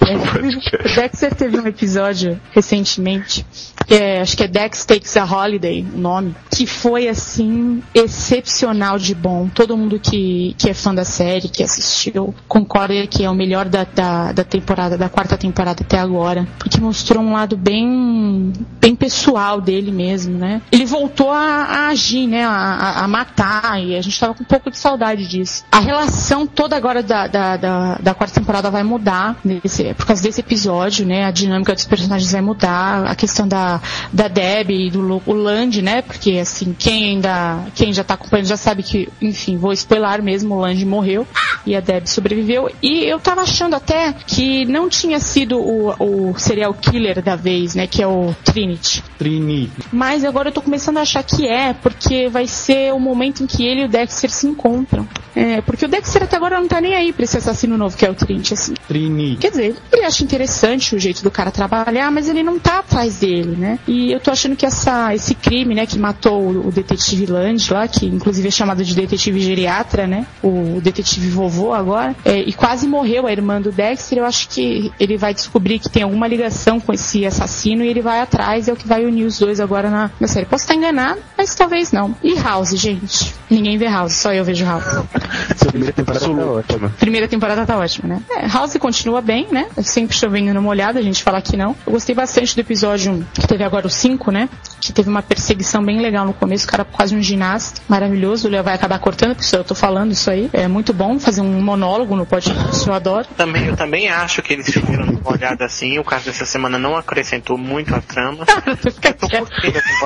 É, é, Dexter teve um episódio recentemente, que é, acho que é Dex Takes a Holiday, o nome, que foi assim, excepcional de bom. Todo mundo que, que é fã da série, que assistiu, concorda que é o melhor da, da, da temporada, da quarta temporada até agora. Porque mostrou um lado bem, bem pessoal dele mesmo, né? Ele voltou a, a agir, né? A, a- a matar, e a gente tava com um pouco de saudade disso. A relação toda agora da, da, da, da quarta temporada vai mudar nesse, por causa desse episódio, né? A dinâmica dos personagens vai mudar, a questão da, da Debbie e do o Land, né? Porque assim, quem ainda, quem já tá acompanhando já sabe que, enfim, vou spoiler mesmo, o Land morreu e a Debbie sobreviveu. E eu tava achando até que não tinha sido o, o serial killer da vez, né? Que é o Trinity. Trini. Mas agora eu tô começando a achar que é, porque vai ser o momento em que ele e o Dexter se encontram. É, porque o Dexter até agora não tá nem aí pra esse assassino novo que é o Trinity, assim. Trini. Quer dizer, ele acha interessante o jeito do cara trabalhar, mas ele não tá atrás dele, né? E eu tô achando que essa, esse crime, né, que matou o, o detetive Land lá, que inclusive é chamado de detetive geriatra, né? O detetive vovô agora, é, e quase morreu a irmã do Dexter, eu acho que ele vai descobrir que tem alguma ligação com esse assassino e ele vai atrás, é o que vai unir os dois agora na, na série. Posso estar enganado, mas talvez não. E House, gente? Ninguém vê House, só eu vejo House. Essa primeira temporada tá ótima. Primeira temporada tá ótima, né? É, House continua bem, né? Sempre chovendo numa olhada, a gente fala que não. Eu gostei bastante do episódio que teve agora o 5, né? Que teve uma perseguição bem legal no começo, o cara quase um ginasta, maravilhoso. O Léo vai acabar cortando, porque eu tô falando isso aí. É muito bom fazer um monólogo no podcast, eu adoro. Também, eu também acho que eles fizeram uma olhada assim. O caso dessa semana não acrescentou muito a trama. (laughs) Quieto.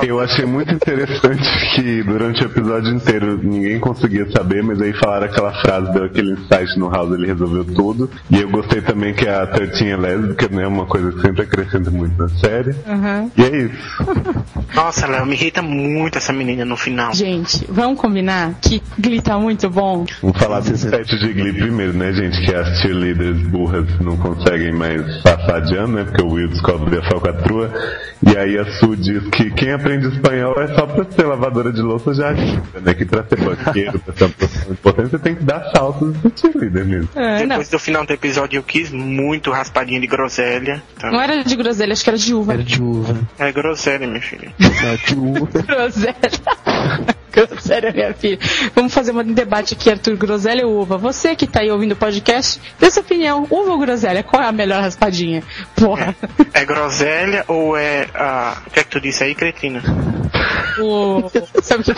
Eu achei muito interessante que durante o episódio inteiro ninguém conseguia saber, mas aí falaram aquela frase daquele insight no House, ele resolveu tudo. E eu gostei também que a Tertinha é lésbica, né? Uma coisa que sempre acrescenta muito na série. Uhum. E é isso. (laughs) Nossa, Léo, me irrita muito essa menina no final. Gente, vamos combinar que Glee tá muito bom. Vamos falar do set de Glee primeiro, né, gente? Que as cheerleaders burras não conseguem mais passar de ano, né? Porque o Will descobre a falcatrua. E aí a Sue diz que quem aprende espanhol é só pra ser lavadora de louça já ajuda, né? Que pra ser banqueiro, pra ser uma profissão importante, você tem que dar saltos de cheerleader mesmo. É, não. Depois do final do episódio eu quis muito raspadinha de groselha. Então, Não era de groselha, acho que era de uva. Era de uva. é groselha, minha filha. Não, de uva. (laughs) Groselha. (laughs) Groselha, minha filha. Vamos fazer um debate aqui, Arthur. Groselha ou uva? Você que tá aí ouvindo o podcast, dê sua opinião. Uva ou groselha? Qual é a melhor raspadinha? Porra. É groselha ou é. O que é que tu disse aí, cretina? O... Sabe o que,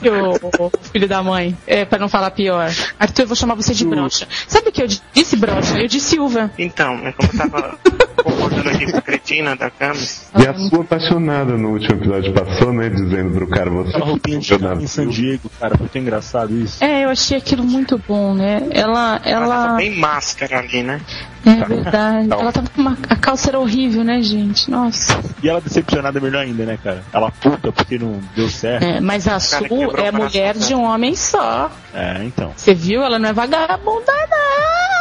que o, o filho da mãe? É, pra não falar pior. Arthur, eu vou chamar você de brocha. Sabe o que eu disse brocha? Eu disse Silva. Então, é como eu tava (laughs) concordando aqui com a cretina da Camis. E a sua apaixonada no último episódio passou, né? Dizendo pro cara, você Aquela roupinha de em San Diego, cara, foi tão engraçado isso. É, eu achei aquilo muito bom, né? Ela, Ela tava ela, bem máscara ali, né? é verdade. Ela tava com uma, a calça era horrível, né, gente? Nossa. E ela decepcionada é melhor ainda, né, cara? Ela puta porque não deu certo. É, mas a Su é mulher de um homem só. É, então. Você viu? Ela não é vagabunda, não.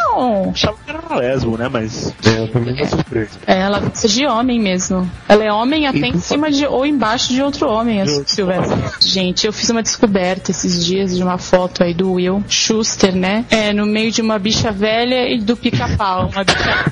Achava que era lesbo, né? Mas. É, eu também É surpresa. É, ela gosta de homem mesmo. Ela é homem até em cima de ou embaixo de outro homem, a De outro Silvestre. Gente, eu fiz uma descoberta esses dias de uma foto aí do Will Schuster, né? É, no meio de uma bicha velha e do pica-pau. Uma bicha...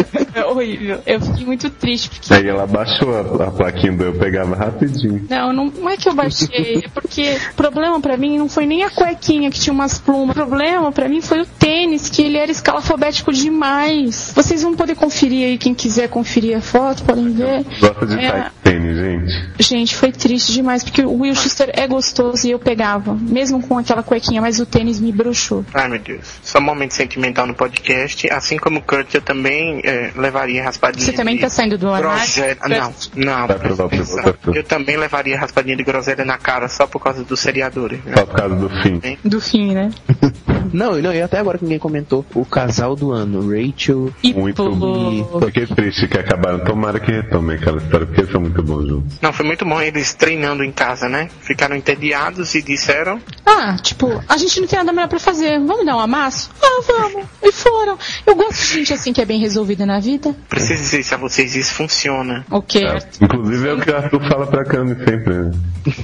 (laughs) é horrível. Eu fiquei muito triste porque Aí ela baixou a, a plaquinha do eu pegava rapidinho. Não, não, não é que eu baixei, é porque o problema pra mim não foi nem a cuequinha que tinha umas plumas. O problema pra mim foi o tênis, que ele era escalafobético demais. Vocês vão poder conferir aí, quem quiser conferir a foto, podem ver. Gosta de É. tênis, gente. Gente, foi triste demais, porque o Will Schuster é gostoso e eu pegava, mesmo com aquela cuequinha, mas o tênis me bruxou. Ai meu Deus. Só um momento sentimental no podcast. Assim como o Kurt, eu também é, levaria raspadinha. Você também de tá saindo do? Groselha. Não, não. Vai. Eu também levaria raspadinha de groselha na cara só por causa dos seriadores. né? Só por causa do fim. Do fim, né? (laughs) Não, não, e até agora que ninguém comentou. O casal do ano, Rachel E Muito pô, Fiquei triste que acabaram. Tomara que retomem aquela história, porque eles são muito bons juntos. Não, foi muito bom eles treinando em casa, né? Ficaram entediados e disseram: Ah, tipo, a gente não tem nada melhor pra fazer. Vamos dar um amasso? Ah, vamos. E foram. Eu gosto de gente assim que é bem resolvida na vida. preciso dizer isso a vocês, isso funciona. Ok. É, inclusive é o que o Arthur fala pra Cami sempre, né?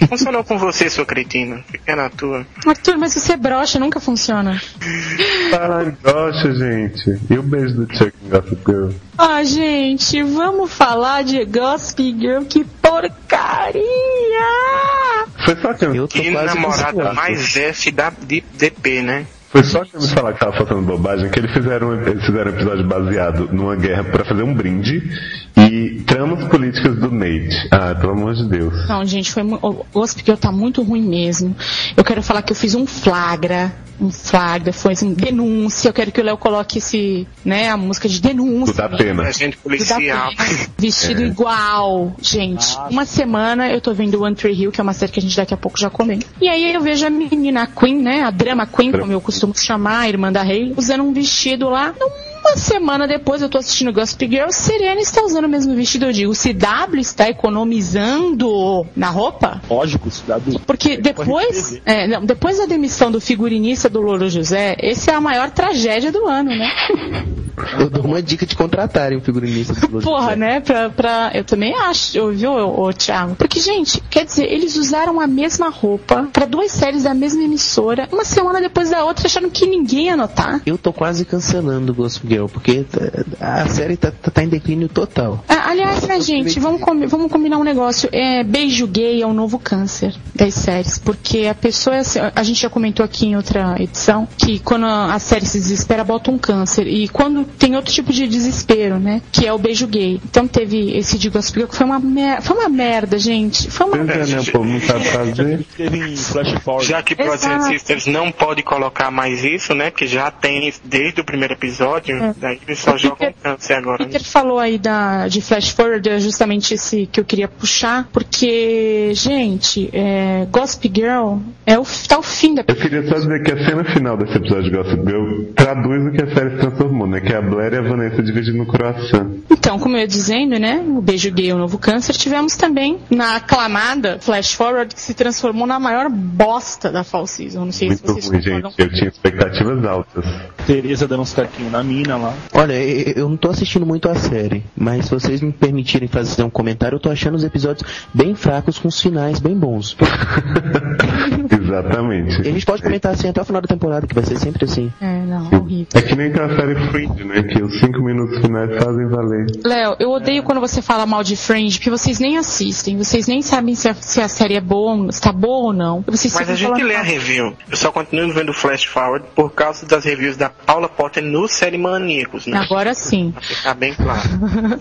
Funcionou com você, sua cretina. Fica na tua. Arthur, mas se você brocha, nunca funciona. Ai, gosta, gente. E o beijo do Chuck em Gossip Girl? Ah, gente, vamos falar de Gossip Girl, que porcaria! Foi só que eu, tô Que namorada mais F da de DP, né? foi só que eu me falar que tava faltando bobagem, que eles fizeram, eles fizeram um episódio baseado numa guerra pra fazer um brinde e tramas políticas do Nate. Ah, pelo amor de Deus. Não, gente, foi o Gossip Girl tá muito ruim mesmo. Eu quero falar que eu fiz um flagra. Um flagra, foi assim, denúncia. Eu quero que o Léo coloque esse, né, a música de denúncia. Do da pena. Agente policial. (laughs) Vestido igual, gente. Uma semana eu tô vendo One Tree Hill, que é uma série que a gente daqui a pouco já comenta. E aí eu vejo a menina Queen, né? A drama Queen, como eu costumo chamar, a irmã da Hayley, usando um vestido lá. Uma semana depois eu tô assistindo Gossip Girl, Serena está usando o mesmo vestido. Eu digo, o CW está economizando na roupa? Lógico, cidade. Porque depois, é, não, depois da demissão do figurinista do Louro José, esse é a maior tragédia do ano, né? (laughs) Eu dou uma dica de contratarem um figurinista Porra, né? Pra, pra, eu também acho, viu, ô, ô, Thiago? Porque, gente, quer dizer, eles usaram a mesma roupa pra duas séries da mesma emissora, uma semana depois da outra, achando que ninguém ia notar. Eu tô quase cancelando o Gossip Girl, porque tá- a série tá, tá, tá em declínio total. Ah, aliás, né, gente, vamos, combi- vamos combinar um negócio. É, beijo gay é o novo câncer das séries, porque a pessoa, é assim, a gente já comentou aqui em outra edição, que quando a série se desespera, bota um câncer. E quando tem outro tipo de desespero, né, que é o beijo gay. Então teve esse de Gossip Girl que foi uma, mer foi uma merda, gente. Foi uma Pois é, né? Povo não sabe fazer. (laughs) Já que Exato. Sisters não pode colocar mais isso, né? Que já tem desde o primeiro episódio, daí eles só jogam câncer agora. né? Peter falou aí da, de Flash Forward, é justamente esse que eu queria puxar, porque, gente, é, Gossip Girl é o, tá o fim da Eu queria só dizer que a cena final desse episódio de Gossip Girl traduz o que a série se transformou, né? Que é a Blair e a Vanessa dividindo o croissant. Então, como eu ia dizendo, né, o Beijo Gay, o Novo Câncer, tivemos também na aclamada Flash Forward, que se transformou na maior bosta da Fall Season. Não sei se Muito vocês ruim, gente. Eu tinha expectativas altas. Tereza dando uns taquinhos na mina lá. Olha, eu eu não tô assistindo muito a série, mas se vocês me permitirem fazer um comentário, eu tô achando os episódios bem fracos com os finais bem bons. (laughs) Exatamente. E a gente pode comentar assim até o final da temporada, que vai ser sempre assim. É, não, horrível. É que nem aquela série Fringe, né? Que os cinco minutos finais fazem valer. Léo, eu odeio quando você fala mal de Fringe, porque vocês nem assistem, vocês nem sabem se a, se a série é boa, se tá boa ou não. Vocês Mas a gente lê a mal. review. Eu só continuo vendo Flash Forward por causa das reviews da Paula Potter no Série Maníacos, né? Agora sim. Pra ficar bem claro. (laughs)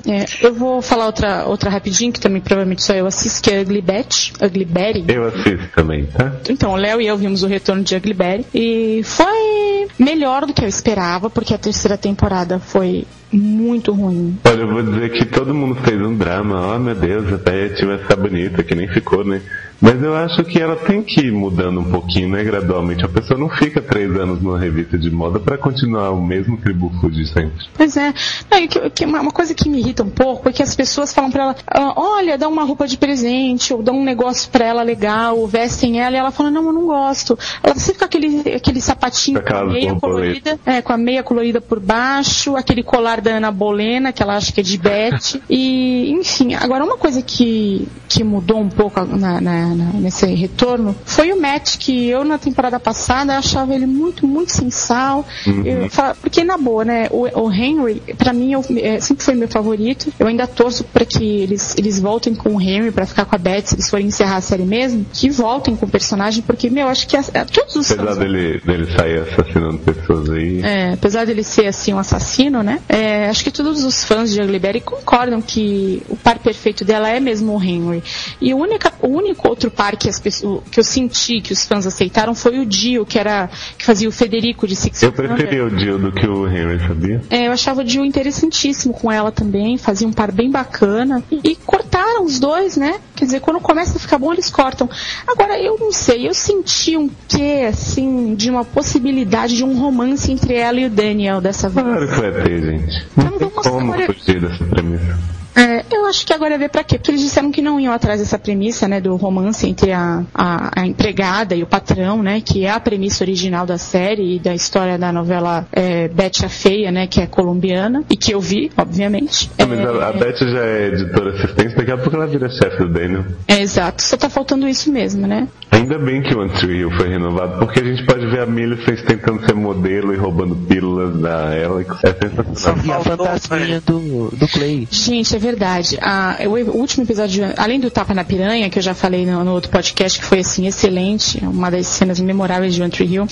É, eu vou falar outra, outra rapidinho, que também provavelmente só eu assisto, que é Ugly Betty. Ugly Betty. Eu assisto também, tá? Então, o Léo e eu vimos o retorno de Ugly Betty. E foi melhor do que eu esperava, porque a terceira temporada foi muito ruim. Olha, eu vou dizer que todo mundo fez um drama. Oh, meu Deus, a Beth vai ficar bonita, que nem ficou, né? Mas eu acho que ela tem que ir mudando um pouquinho, né? Gradualmente. A pessoa não fica três anos numa revista de moda pra continuar o mesmo tributo de sempre. Pois é. Não, que- que uma uma coisa que me irrita um pouco é que as pessoas falam pra ela, "Ah, olha, dá uma roupa de presente, ou dá um negócio pra ela legal, ou vestem ela, e ela fala, não, eu não gosto. Ela sempre com aquele, aquele sapatinho com a meia colorida, é, com a meia colorida por baixo, aquele colar da Ana Bolena, que ela acha que é de Beth. e, enfim, agora uma coisa que, que mudou um pouco na- na- na- nesse retorno foi o Matt, que eu na temporada passada achava ele muito, muito sensal. Eu fa- porque na boa, né, o, o Henry, pra mim, eu- é, sempre foi meu favorito. Eu ainda torço pra que eles, eles voltem com o Henry pra ficar com a Beth, se eles forem encerrar a série mesmo, que voltem com o personagem, porque, meu, acho que as- é, todos os Apesar fãs- dele, dele sair assassinando pessoas aí. é, apesar dele ser assim um assassino, né? é, acho que todos os fãs de Ugly Betty concordam que o par perfeito dela é mesmo o Henry. E o, única, o único outro par que, as pessoas, que eu senti que os fãs aceitaram foi o Dio, que era que fazia o Federico de Six Eu preferia o Jill do que o Henry, sabia? É, eu achava o Dio interessantíssimo com ela também, fazia um par bem bacana. E, cortaram os dois, né? Quer dizer, quando começa a ficar bom, eles cortam. Agora, eu não sei, eu senti um quê, assim, de uma possibilidade de um romance entre ela e o Daniel dessa vez. Claro que vai ter, gente. Não tem como agora- fugir dessa premissa. É, eu acho que agora é ver pra quê? Porque eles disseram que não iam atrás dessa premissa, né, do romance entre a, a, a empregada e o patrão, né, que é a premissa original da série e da história da novela é, Betty a Feia, né, que é colombiana, e que eu vi, obviamente. Mas a, a Beth já é editora assistente, daqui a pouco ela vira chefe do Daniel. É, exato, só tá faltando isso mesmo, né? Ainda bem que o Hill foi renovado, porque a gente pode ver a Millicent tentando ser modelo e roubando pílulas da Alex. É sensacional. E a fantasminha do, do Clay. Gente, é verdade. A- o, último episódio, além do Tapa na Piranha, que eu já falei no, no outro podcast, que foi assim, excelente, uma das cenas memoráveis de One Tree Hill.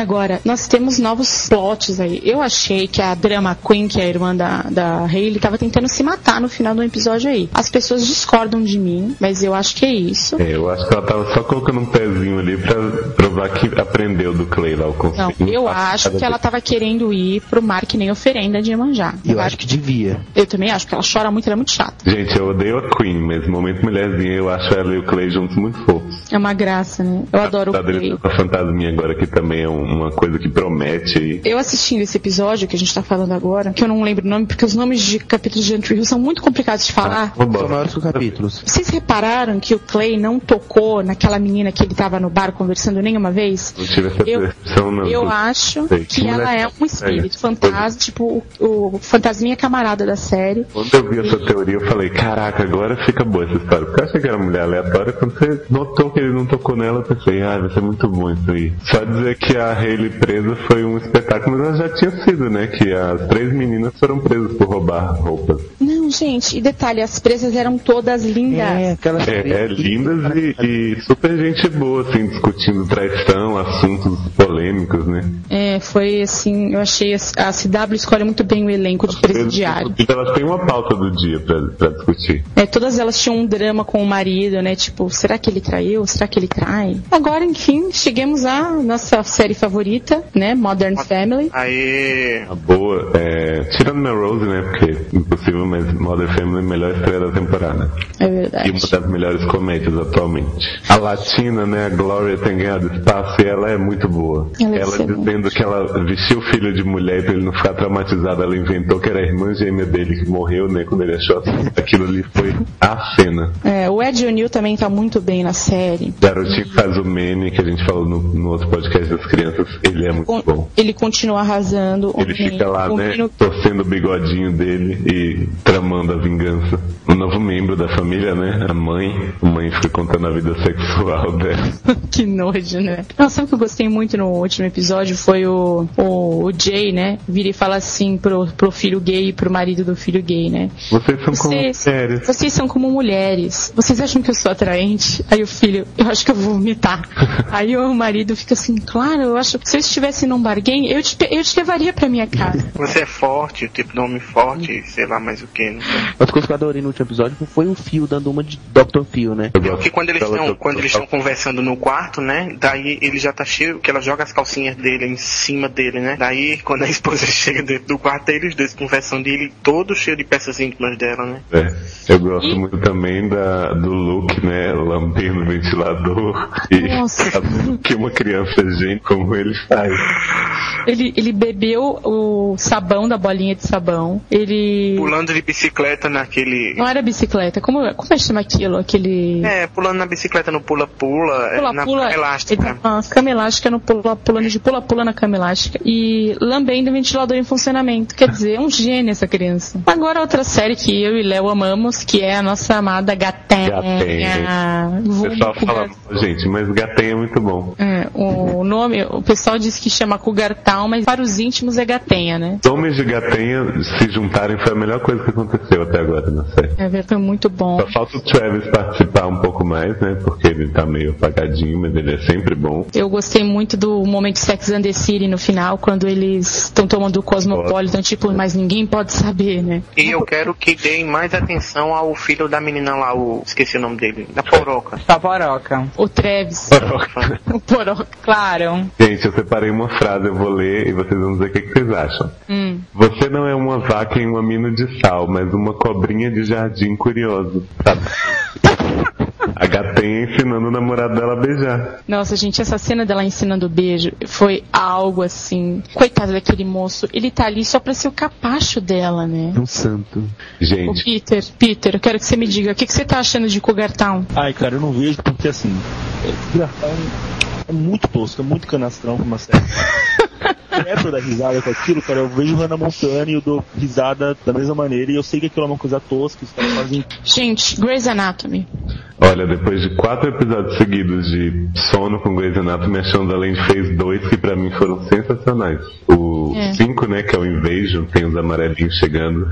Agora, nós temos novos plots aí. Eu achei que a Drama Queen, que é a irmã da, da Hayley, tava tentando se matar no final do episódio aí. As pessoas discordam de mim, mas eu acho que é isso. É, eu acho que ela tava só colocando um pezinho ali pra provar que aprendeu do Clay lá o Não, conceito. eu acho que ela tava querendo ir pro mar que nem oferenda de Iemanjá. E eu acho que devia. Eu também acho, porque ela chora muito, ela é muito chata. Gente, eu odeio a Queen, mas no momento mulherzinha eu acho ela e o Clay juntos muito fofos. É uma graça, né? Eu adoro o Apesar dele Clay. tá a fantasminha agora que também é uma coisa que promete aí. Eu assistindo esse episódio que a gente tá falando agora, que eu não lembro o nome, porque os nomes de capítulos de Entry Hill são muito complicados de falar. Bosta. São maiores que os capítulos. Vocês repararam que o Clay não tocou naquela menina que ele tava no bar conversando nenhuma vez? Não tive essa Eu- percepção, não. Eu acho Sei. que ela é um espírito estranha. fantasma, tipo o, o fantasminha camarada da série. Quando eu vi essa teoria, eu falei, caraca, agora fica boa essa história. Porque eu achei que era mulher aleatória, quando você notou que ele não tocou nela, eu pensei, ah, vai ser muito bom isso aí. Só dizer que a Hayley presa foi um espetáculo, mas ela já tinha sido, né? Que as três meninas foram presas por roubar roupas. Não, gente, e detalhe, as presas eram todas lindas. É, aquelas É, é lindas e, e super gente boa, assim, discutindo traição, assuntos polêmicos, né? É, foi assim, eu achei a, a CW escolhe muito bem o elenco de presidiário. Então elas têm uma pauta do dia pra, pra discutir. É, todas elas tinham um drama com o marido, né? Tipo, será que ele traiu? Será que ele trai? Agora, enfim, chegamos à nossa série favorita, né? Modern Family. Aí. A boa, é, tirando Melrose, né? Porque impossível, mas Mother Family é a melhor estreia da temporada. É E verdade. uma das melhores comédias atualmente. A Latina, né, a Gloria tem ganhado espaço e ela é muito boa. Ela ela dizendo que ela vestiu o filho de mulher e pra ele não ficar traumatizado, ela inventou que era a irmã gêmea dele que morreu, né, quando ele achou aquilo ali foi a cena. É, o Ed O'Neill também tá muito bem na série. Garotinho faz o Manny, que a gente falou no, no outro podcast das crianças, ele é muito Con- bom. Ele continua arrasando. Ele fica lá, né, torcendo o bigodinho dele e tramando tramando a vingança. Um novo membro da família, né? A mãe. A mãe fica contando a vida sexual (laughs) dela. (laughs) que nojo, né? Não, sabe o que eu gostei muito no último episódio? Foi o, o, o Jay, né? Vira e fala assim pro, pro filho gay e pro marido do filho gay, né? Vocês são como Vocês- mulheres. Vocês são como mulheres. Vocês acham que eu sou atraente? Aí o filho, eu acho que eu vou vomitar. (laughs) Aí o marido fica assim, claro, eu acho que se eu estivesse num bargain, eu te, eu te levaria pra minha casa. Você é forte, o tipo de homem forte, sei lá mais o que. Né? Outra coisa que eu adorei no último episódio foi o Fio dando uma de Dr. Phil, né? Porque quando eles estão quando eles estão conversando no quarto, né? Daí ele já tá cheio, que ela joga as calcinhas dele em cima dele, né? Daí quando a esposa (laughs) chega dentro do quarto, aí eles dois conversando e ele todo cheio de peças íntimas dela, né? É, eu gosto muito também da, do look, né? Lambendo o ventilador e (laughs) que uma criança gente como ele faz. Ele, ele bebeu o sabão da bolinha de sabão. Ele. Pulando de bicicleta naquele. Não era bicicleta, como, como é que chama aquilo? Aquele. É, pulando na bicicleta no pula-pula, é, na Pula-pula. cama elástica. Ele tá com a cama elástica no pula, pulando de pula-pula na cama elástica. E lambendo o ventilador em funcionamento. Quer dizer, é um gênio essa criança. Agora outra série que eu e Léo amamos, que é a nossa amada Gatenha. Gatenha. O Vulgo pessoal fala, gente, mas gatenha é muito bom. É, o nome, o pessoal diz que chama Cougar Town, mas para os íntimos é Gatenha, né? Os homens de gatenha se juntarem foi a melhor coisa que aconteceu até agora na série. É verdade, foi muito bom. Só falta o Travis participar um pouco mais, né? Porque ele tá meio apagadinho, mas ele é sempre bom. Eu gostei muito do momento Sex and the City no final, quando eles estão tomando o Cosmopolitan, tipo, mas ninguém pode saber, né? E eu quero que deem mais atenção ao filho da menina lá, o. esqueci o nome dele, da Poroca. Só poroca. O Travis, (laughs) o Poroca. Claro. Gente, eu separei uma frase, eu vou ler e vocês vão dizer o que, que vocês acham. Hum. Você não é uma vaca em uma mina de sal, mas uma cobrinha de jardim curioso, sabe? A gatinha ensinando o namorado dela a beijar. Nossa, gente, essa cena dela ensinando o beijo foi algo assim. Coitado daquele moço, ele tá ali só pra ser o capacho dela, né? Um santo. O Gente, Peter, Peter, eu quero que você me diga, o que, que você tá achando de Cougar Town? Ai, cara, eu não vejo porque assim. É, Gartão é muito tosco, é muito canastrão pra uma série. (laughs) (laughs) é pra eu dar risada com aquilo, cara, eu vejo Hannah Montana e eu dou risada da mesma maneira e eu sei que aquilo é uma coisa tosca, os caras fazem. Gente, Grey's Anatomy. olha, depois de quatro episódios seguidos de sono com Grey's Anatomy, a Shondaland fez dois que pra mim foram sensacionais. O É. cinco, né, que é o Invasion, tem os amarelinhos chegando.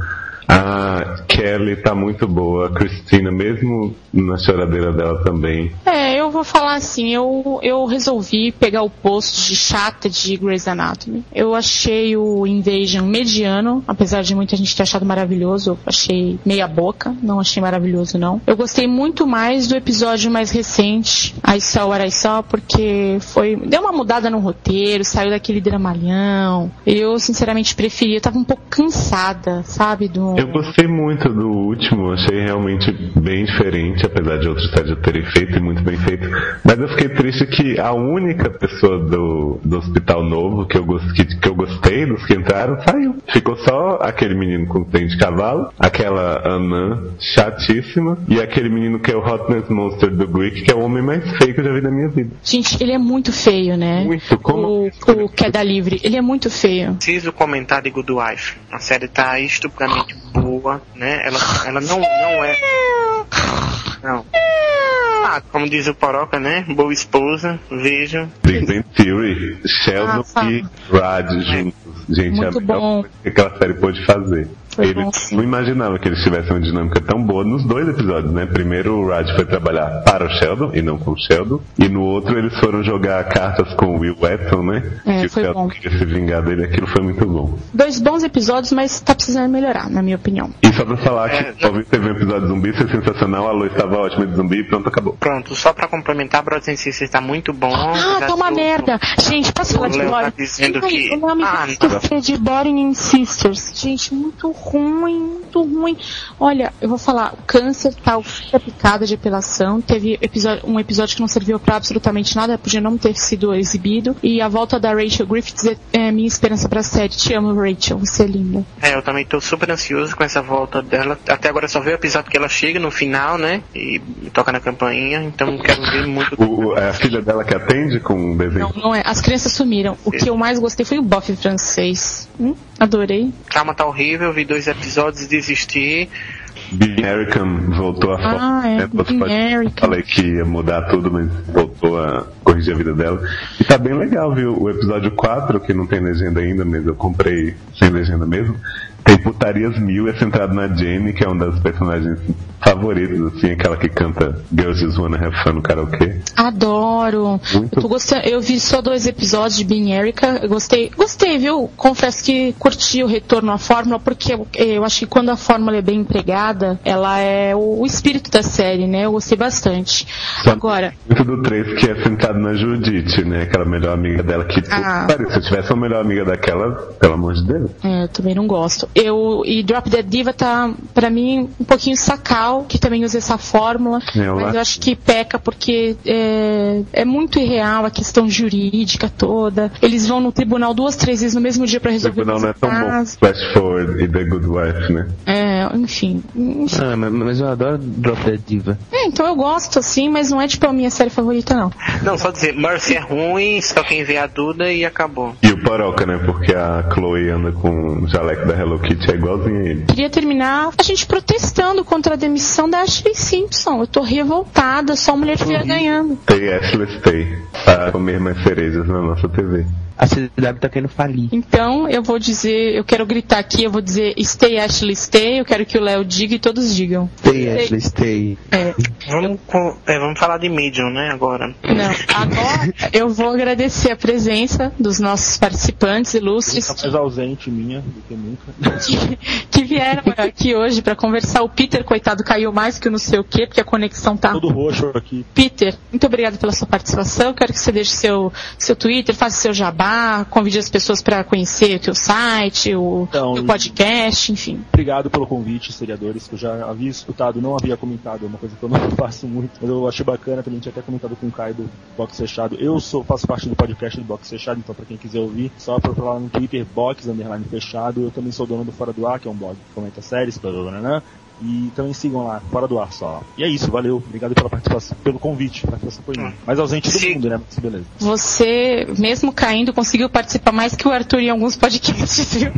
A Kelly tá muito boa, a Christina, mesmo na choradeira dela também. É, eu vou falar assim, eu, eu resolvi pegar o posto de chata de Grey's Anatomy. Eu achei o Invasion mediano, apesar de muita gente ter achado maravilhoso, eu achei meia boca, não achei maravilhoso não. Eu gostei muito mais do episódio mais recente, I Saw What I Saw, porque foi, deu uma mudada no roteiro, saiu daquele dramalhão. Eu sinceramente preferi, eu tava um pouco cansada, sabe, do... Eu gostei muito do último, achei realmente bem diferente, apesar de outros séries já terem feito e muito bem feito. Mas eu fiquei triste que a única pessoa do, do Hospital Novo que eu, que, que eu gostei, dos que entraram, saiu. Ficou só aquele menino com dente de cavalo, aquela Anã chatíssima, e aquele menino que é o Hotness Monster do Greek, que é o homem mais feio que eu já vi na minha vida. Gente, ele é muito feio, né? Muito, como? O, o Queda Livre, ele é muito feio. Preciso comentar de Good Wife. A série tá estupidamente boa, né? Ela, ela não, não é. Não. Ah, como diz o Poroca, né? Boa esposa, vejo. Big Bang Theory, Sheldon Ah, e Rad juntos. Gente, Muito é a melhor bom. coisa que aquela série pôde fazer. Ele sim. não imaginava que eles tivessem uma dinâmica tão boa nos dois episódios, né? Primeiro o Raj foi trabalhar para o Sheldon e não com o Sheldon. E no outro eles foram jogar cartas com o Will Weston, né? É, que foi o Sheldon bom. queria se vingar dele, aquilo foi muito bom. Dois bons episódios, mas tá precisando melhorar, na minha opinião. E só pra falar É, que talvez teve um episódio de zumbi, foi sensacional, a Lois estava ótima de zumbi e pronto, acabou. Pronto, só pra complementar, Brothers and Sisters tá muito bom. Ah, Já tá uma merda. Gente, posso falar o de tá Boring? dizendo Ai, que- O nome Ah, não. é de Boring and Sisters. Gente, muito ruim, muito ruim. Olha, eu vou falar, o câncer tal, fica picada de apelação. Teve episódio- um episódio que não serviu pra absolutamente nada, podia não ter sido exibido. E a volta da Rachel Griffiths é, é minha esperança pra série. Te amo, Rachel, você é linda. É, eu também tô super ansioso com essa volta dela. Até agora só veio o episódio que ela chega no final, né? E toca na campainha, então quero ver muito. O, o- é a filha dela que atende com um desenho. Não, não é. As crianças sumiram. O que eu mais gostei foi o Buffy francês. Hum? Adorei. Calma tá horrível, vi dois episódios e desisti. Be American voltou a Ah, falar. é, né? Falei que ia mudar tudo, mas voltou a corrigir a vida dela. E tá bem legal, viu? O episódio 4, que não tem legenda ainda, mas eu comprei sem legenda mesmo. Tem putarias mil, é centrado na Jamie, que é uma das personagens favoritas, assim, aquela que canta Girls Just Wanna Have Fun no karaokê. Adoro. Muito. Eu, gostando, eu vi só dois episódios de Being Erica. Eu gostei. Gostei, viu? Confesso que curti o retorno à fórmula, porque eu, eu acho que quando a fórmula é bem empregada, ela é o, o espírito da série, né? Eu gostei bastante. Só- Agora, Muito do 3 que é centrado na Judite, né? Aquela melhor amiga dela que. Ah. Se eu tivesse uma melhor amiga daquela, pelo amor de Deus. é, eu também não gosto. Eu, e Drop Dead Diva tá, pra mim, um pouquinho sacal, que também usa essa fórmula. Eu mas acho. eu acho que peca porque é, é muito irreal a questão jurídica toda. Eles vão no tribunal duas, três vezes no mesmo dia pra O resolver tribunal os não é tão bom. casos. Flash Forward e The Good Wife, né? É, enfim. enfim. Ah, mas, eu adoro Drop Dead Diva. É, então eu gosto assim, mas não é tipo a minha série favorita, não. Não, só dizer, Mercy é ruim, só quem vê a Duda e acabou. E o Poroca, né? Porque a Chloe anda com o jaleco da Hello Kitty, é igualzinho a ele. Queria terminar a gente protestando contra a demissão da Ashley Simpson. Eu tô revoltada, só mulher feia ganhando. Stay Ashley Stay. Para comer mais cerejas na nossa TV. A CW tá querendo falir. Então eu vou dizer, eu quero gritar aqui, eu vou dizer stay Ashley stay, eu quero que o Léo diga e todos digam. Stay, Ashley, stay. É, Vamos, é, vamos falar de Medium, né, agora. não, agora eu vou agradecer a presença dos nossos participantes ilustres Tá mais ausente minha do que nunca. que, (laughs) que vieram aqui hoje para conversar. O Peter, coitado, caiu mais que o não sei o quê, porque a conexão tá Todo roxo aqui. Peter, muito obrigado pela sua participação. Quero que você deixe seu, seu Twitter, faça seu jabá, convide as pessoas para conhecer o teu site, o Então, teu podcast, enfim. Obrigado pelo convite, seriadores, que eu já havia escutado, não havia comentado, é uma coisa que eu não (laughs) faço muito, mas eu achei bacana, também tinha até comentado com o Caio do Box Fechado. Eu sou, faço parte do podcast do Box Fechado, então pra quem quiser ouvir, só procurar lá no Twitter, Box Underline Fechado. Eu também sou dono do Fora do Ar, que é um blog que comenta séries, blá, blá, blá, blá, e também sigam lá, Fora do Ar só. E é isso, valeu, obrigado pela participação, pelo convite, a participação foi minha. Mais ausente do Sim. mundo, né, mas beleza. Você, mesmo caindo, conseguiu participar mais que o Arthur em alguns podcasts, viu?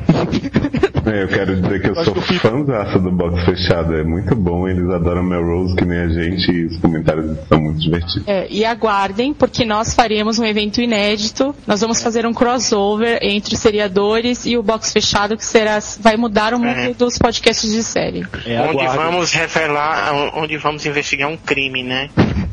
É, Eu quero dizer que eu sou eu fico- fãzaço do box fechado. É muito bom, eles adoram Melrose que nem a gente e os comentários são muito divertidos. É, e aguardem, porque nós faremos um evento inédito. Nós vamos fazer um crossover entre os seriadores e o box fechado, que será, vai mudar o mundo É. dos podcasts de série. É, onde vamos revelar, onde vamos investigar um crime, né?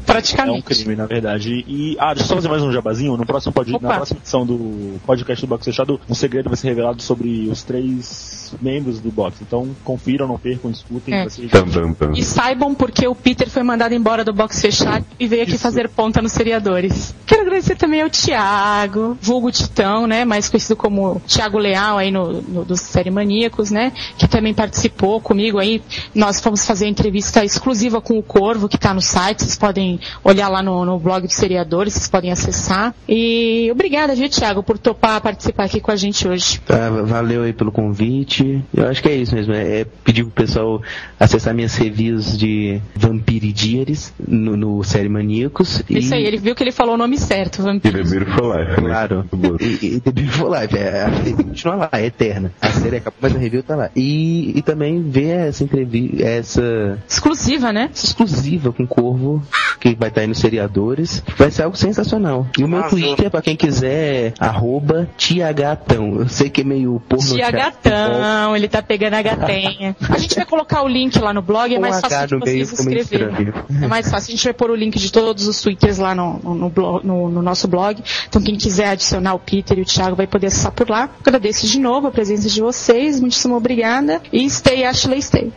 É um Praticamente. crime, na verdade. E, ah, deixa eu só fazer mais um jabazinho. No próximo pod... Na próxima edição do podcast do Box Fechado, um segredo vai ser revelado sobre os três membros do Box. Então, confiram, não percam, escutem. É. Ser... Tam, tam, tam. E saibam porque o Peter foi mandado embora do box fechado e veio aqui fazer ponta nos seriadores. Quero agradecer também ao Thiago, vulgo Titão, né? Mais conhecido como Thiago Leal aí no, no dos Série Maníacos, né? Que também participou comigo aí. Nós fomos fazer a entrevista exclusiva com o Corvo, que tá no site. Vocês podem olhar lá no, no blog dos seriadores, vocês podem acessar. E obrigada, viu, Thiago, por topar participar aqui com a gente hoje. Tá, valeu aí pelo convite. Eu acho que é isso mesmo. É, é pedir pro pessoal acessar minhas reviews de Vampiridiaries no, no Série Maníacos. e- Isso aí, ele viu que ele falou o nome certo, E Vampiro. The Beautiful Life, né? Claro. Bom. E, e The Beautiful Life, é, a review continua lá, é eterna. A série acabou, mas a review tá lá. E, e também ver essa entrevista, essa Exclusiva, né? exclusiva com o Corvo, que vai estar aí nos seriadores. Vai ser algo sensacional. E o meu Arrasou. Twitter, pra quem quiser, arroba tiagatão. Eu sei que é meio porno. Tia Gatão, ele tá pegando a gatenha. A gente vai colocar o link lá no blog, é mais H fácil de vocês escreverem. É mais fácil, a gente vai pôr o link de todos os twitters lá no, no, no blog- no- no nosso blog. Então quem quiser adicionar o Peter e o Thiago vai poder acessar por lá. Agradeço de novo a presença de vocês, muitíssimo obrigada. E stay, Ashley, stay.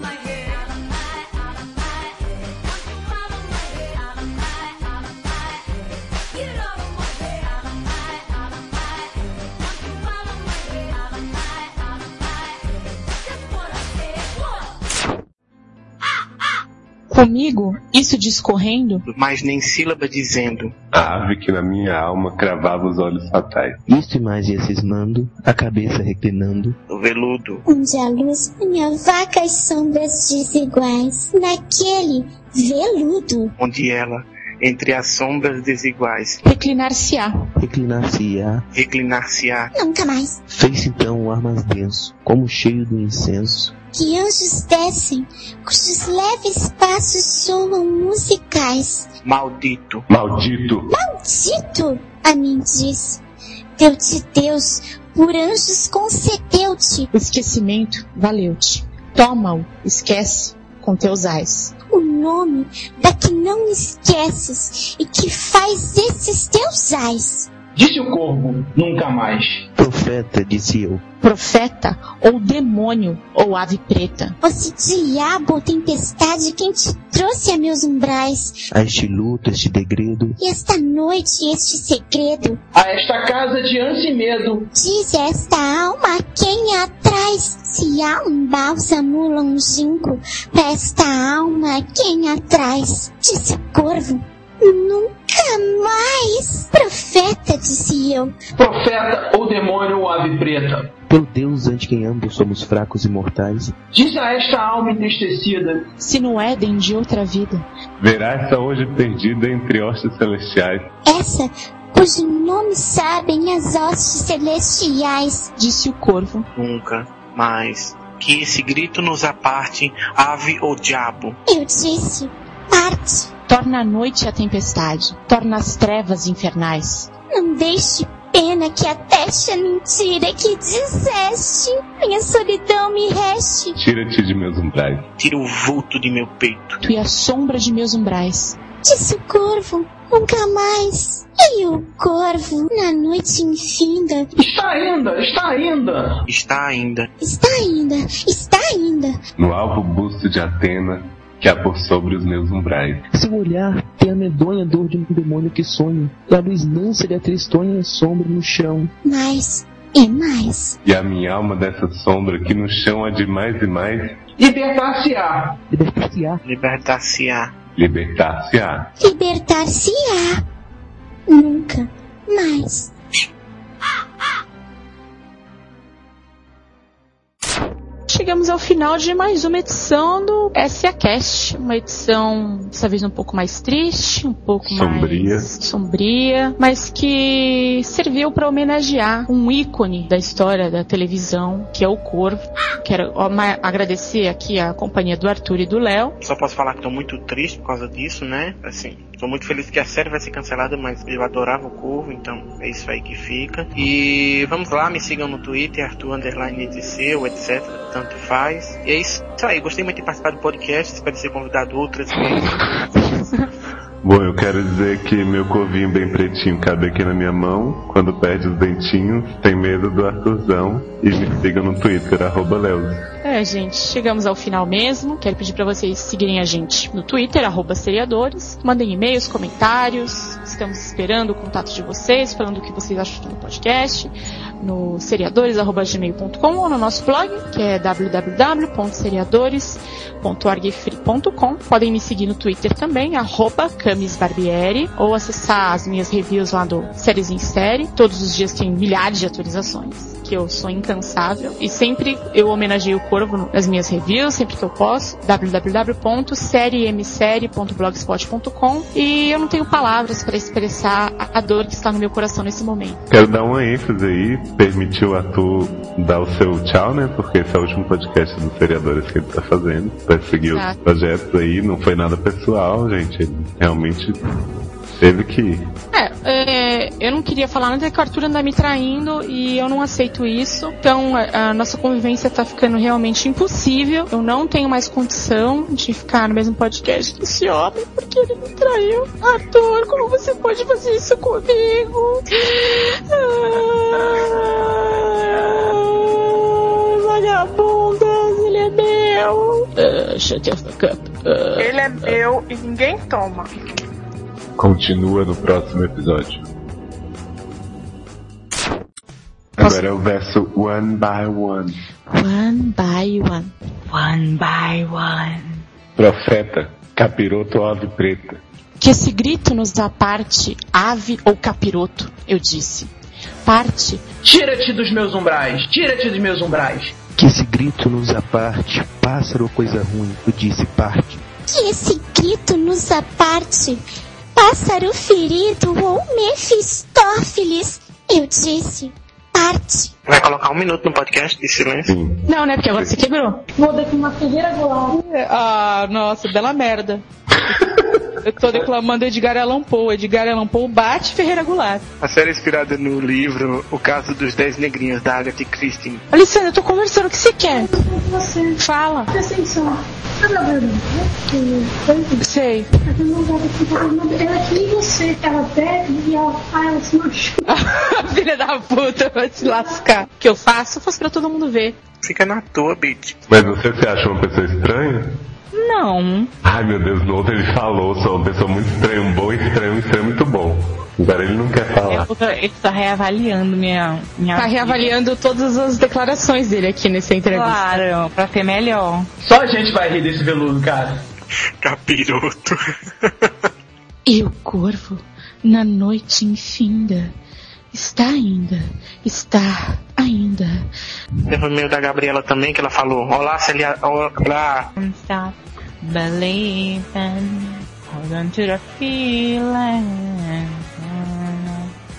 my head. Comigo, isso discorrendo, Mas nem sílaba dizendo. A ave que na minha alma cravava os olhos fatais. Isso e mais ia cismando, a cabeça reclinando. O veludo. Onde a luz punha vacas sombras desiguais. Naquele veludo. Onde ela entre as sombras desiguais. Reclinar-se-á. Reclinar-se-á. Reclinar-se-á. Nunca mais. Fez-se então o ar mais denso, como cheio do incenso. Que anjos descem, cujos leves passos soam musicais. Maldito. Maldito. Maldito! A mim diz. Deu-te Deus, por anjos concedeu-te O esquecimento valeu-te. Toma-o, esquece, com teus ais. O nome da que não esqueces e que faz esses teus ais. Disse o corvo, nunca mais. Profeta, disse eu. Profeta, ou demônio, ou ave preta. Fosse diabo ou tempestade quem te trouxe a meus umbrais. A este luto, este degredo, E esta noite este segredo, A esta casa de ânsia e medo, diz esta alma quem a traz. Se há um bálsamo longínquo pra esta alma quem a traz. Disse o corvo, nunca mais. Profeta, disse eu, profeta ou demônio ou ave preta. pelo Deus ante quem ambos somos fracos e mortais, Diz a esta alma entristecida, Se no Éden de outra vida, Verá essa hoje perdida entre hostes celestiais. essa cujo nome sabem as hostes celestiais. disse o corvo. Nunca mais. Que esse grito nos aparte, ave ou diabo. Eu disse, Torna a noite a tempestade, torna as trevas infernais. não deixe pena que ateste a mentira que disseste. Minha solidão me reste. Tira-te de meus umbrais. Tira o vulto de meu peito. Tu e a sombra de meus umbrais. Disse o corvo, nunca mais. E o corvo, na noite infinda, está ainda, está ainda. Está ainda. está ainda, está ainda. No alvo busto de Atena, que há por sobre os meus umbrais. seu olhar tem a medonha dor de um demônio que sonha, e a luz mansa a tristonha sombra no chão. Mais e mais. E a minha alma dessa sombra que no chão há de mais e mais, Libertar-se-á. Libertar-se-á. Libertar-se-á. libertar-se-á. Libertar-se-á. Nunca mais. Chegamos ao final de mais uma edição do SA Cast. Uma edição, dessa vez um pouco mais triste, um pouco Sombria. mais sombria, mas que serviu para homenagear um ícone da história da televisão, que é o Corvo. Quero agradecer aqui a companhia do Arthur e do Léo. Só posso falar que tô muito triste por causa disso, né? Assim, tô muito feliz que a série vai ser cancelada, mas eu adorava o Corvo, então é isso aí que fica. E vamos lá, me sigam no Twitter, Arthur Underline EDC, ou etc, tanto faz. E é isso aí, gostei muito de participar do podcast, espero ser convidado outras vezes. (laughs) Bom, eu quero dizer que meu corvinho bem pretinho cabe aqui na minha mão. Quando perde os dentinhos, tem medo do Arthurzão. E me sigam no Twitter, arroba Leus. É, gente, chegamos ao final mesmo. Quero pedir para vocês seguirem a gente no Twitter, arroba seriadores. Mandem e-mails, comentários. Estamos esperando o contato de vocês, falando o que vocês acham do podcast. No seriadores.gmail.com ou no nosso blog, que é www.seriadores.orgfree.com. Podem me seguir no Twitter também, arroba ou acessar as minhas reviews lá do Séries em Série. Todos os dias tem milhares de atualizações que eu sou incansável e sempre eu homenageio o Corvo nas minhas reviews, sempre que eu posso, www.seriemsérie.blogspot.com e eu não tenho palavras para expressar a dor que está no meu coração nesse momento. Quero dar uma ênfase aí, permitir o Arthur dar o seu tchau, né? Porque esse é o último podcast dos seriadores que ele tá fazendo. Vai seguir os Exato. projetos aí, não foi nada pessoal, gente. Ele realmente teve que ir. É, é, eu não queria falar nada que o Arthur anda me traindo e eu não aceito isso. Então a, a nossa convivência tá ficando realmente impossível. Eu não tenho mais condição de ficar no mesmo podcast que esse homem porque ele me traiu. Arthur, como você pode fazer isso comigo? Ah, vagabundas, ele é meu. Ah, shut the fuck up. Ah, Ele é meu e ninguém toma. Continua no próximo episódio. Agora é o verso One by One. One by one. One by one. Profeta, capiroto ave preta. Que esse grito nos aparte, ave ou capiroto, eu disse. Parte, Tira-te dos meus umbrais, tira-te dos meus umbrais. Que esse grito nos aparte, pássaro ou coisa ruim, eu disse parte. Que esse grito nos aparte. Pássaro ferido ou Mefistófeles. Eu disse, parte. Vai colocar um minuto no podcast de silêncio? Não, né? Porque agora você quebrou. Vou daqui uma Ferreira Goulart. Ah, nossa, bela merda. (laughs) Eu tô declamando Edgar Allan Poe. Edgar Allan Poe bate Ferreira Goulart. A série é inspirada no livro O Caso dos Dez Negrinhos, da Agatha Christie. Alessandra, eu tô conversando. O que você quer? Você. Fala. Presta atenção. Sei. Ela é que nem você. Ela bebe e ela, ah, ela se machuca. Filha da puta, vai se lascar. O que eu faço, eu faço pra todo mundo ver. Fica na tua, bitch. Mas você se acha uma pessoa estranha? Não. Ai meu Deus, no outro ele falou, sou uma pessoa muito estranha, um bom estranho, um estranho muito bom. Agora ele não quer falar. Ele tá reavaliando minha, minha Tá vida. reavaliando todas as declarações dele aqui nessa entrevista. Claro, pra ser melhor. Só a gente vai rir desse veludo, cara. Capiroto. E o corvo, na noite infinda, está ainda, está ainda. Teve o e-mail da Gabriela também, que ela falou: Olá, Celia. Olá. Stop believing. Hold on to the feeling.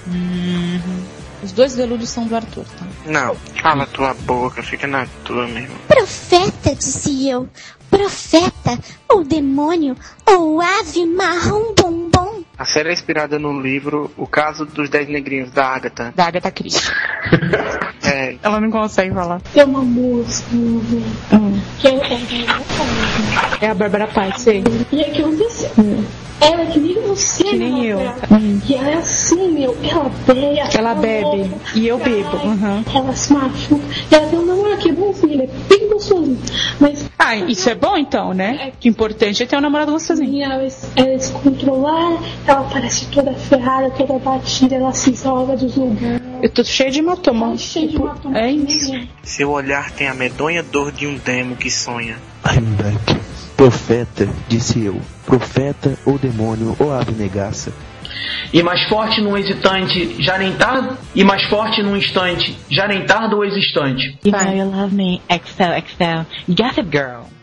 Mhm. Os dois veludos são do Arthur, tá? Não, cala tua boca, fica na tua mesmo. Profeta, disse eu. Profeta, ou demônio, ou ave marrom bombom. A série é inspirada no livro O Caso dos Dez Negrinhos, da Agatha. Da Agatha Christie. É, Ela não consegue falar. Tem uma música Hum. que é, é, É a Bárbara Paz, sei. E é que aconteceu. Ela é que nem você, Que nem eu. ela- Hum. E ela é assim, meu. Ela bebe. Ela bebe. E eu bebo. Uhum. Ela se machuca. E ela tem um namorado que é bonzinho, ele é bem gostosinho. Mas Ah, isso é bom então, né? Que importante é ter um namorado gostosinho. e ela, ela é descontrolada, ela parece toda ferrada, toda batida, ela se isola dos lugares. Eu tô cheio de hematoma. Cheio de hematoma. É isso. seu olhar tem a medonha dor de um demo que sonha. I'm back. Profeta, disse eu. Profeta, ou demônio, ou ave negaça. E mais forte num hesitante, já nem tarde. E mais forte num instante, já nem tarde ou existante. You know you love me. Excel, Excel. Gossip Girl.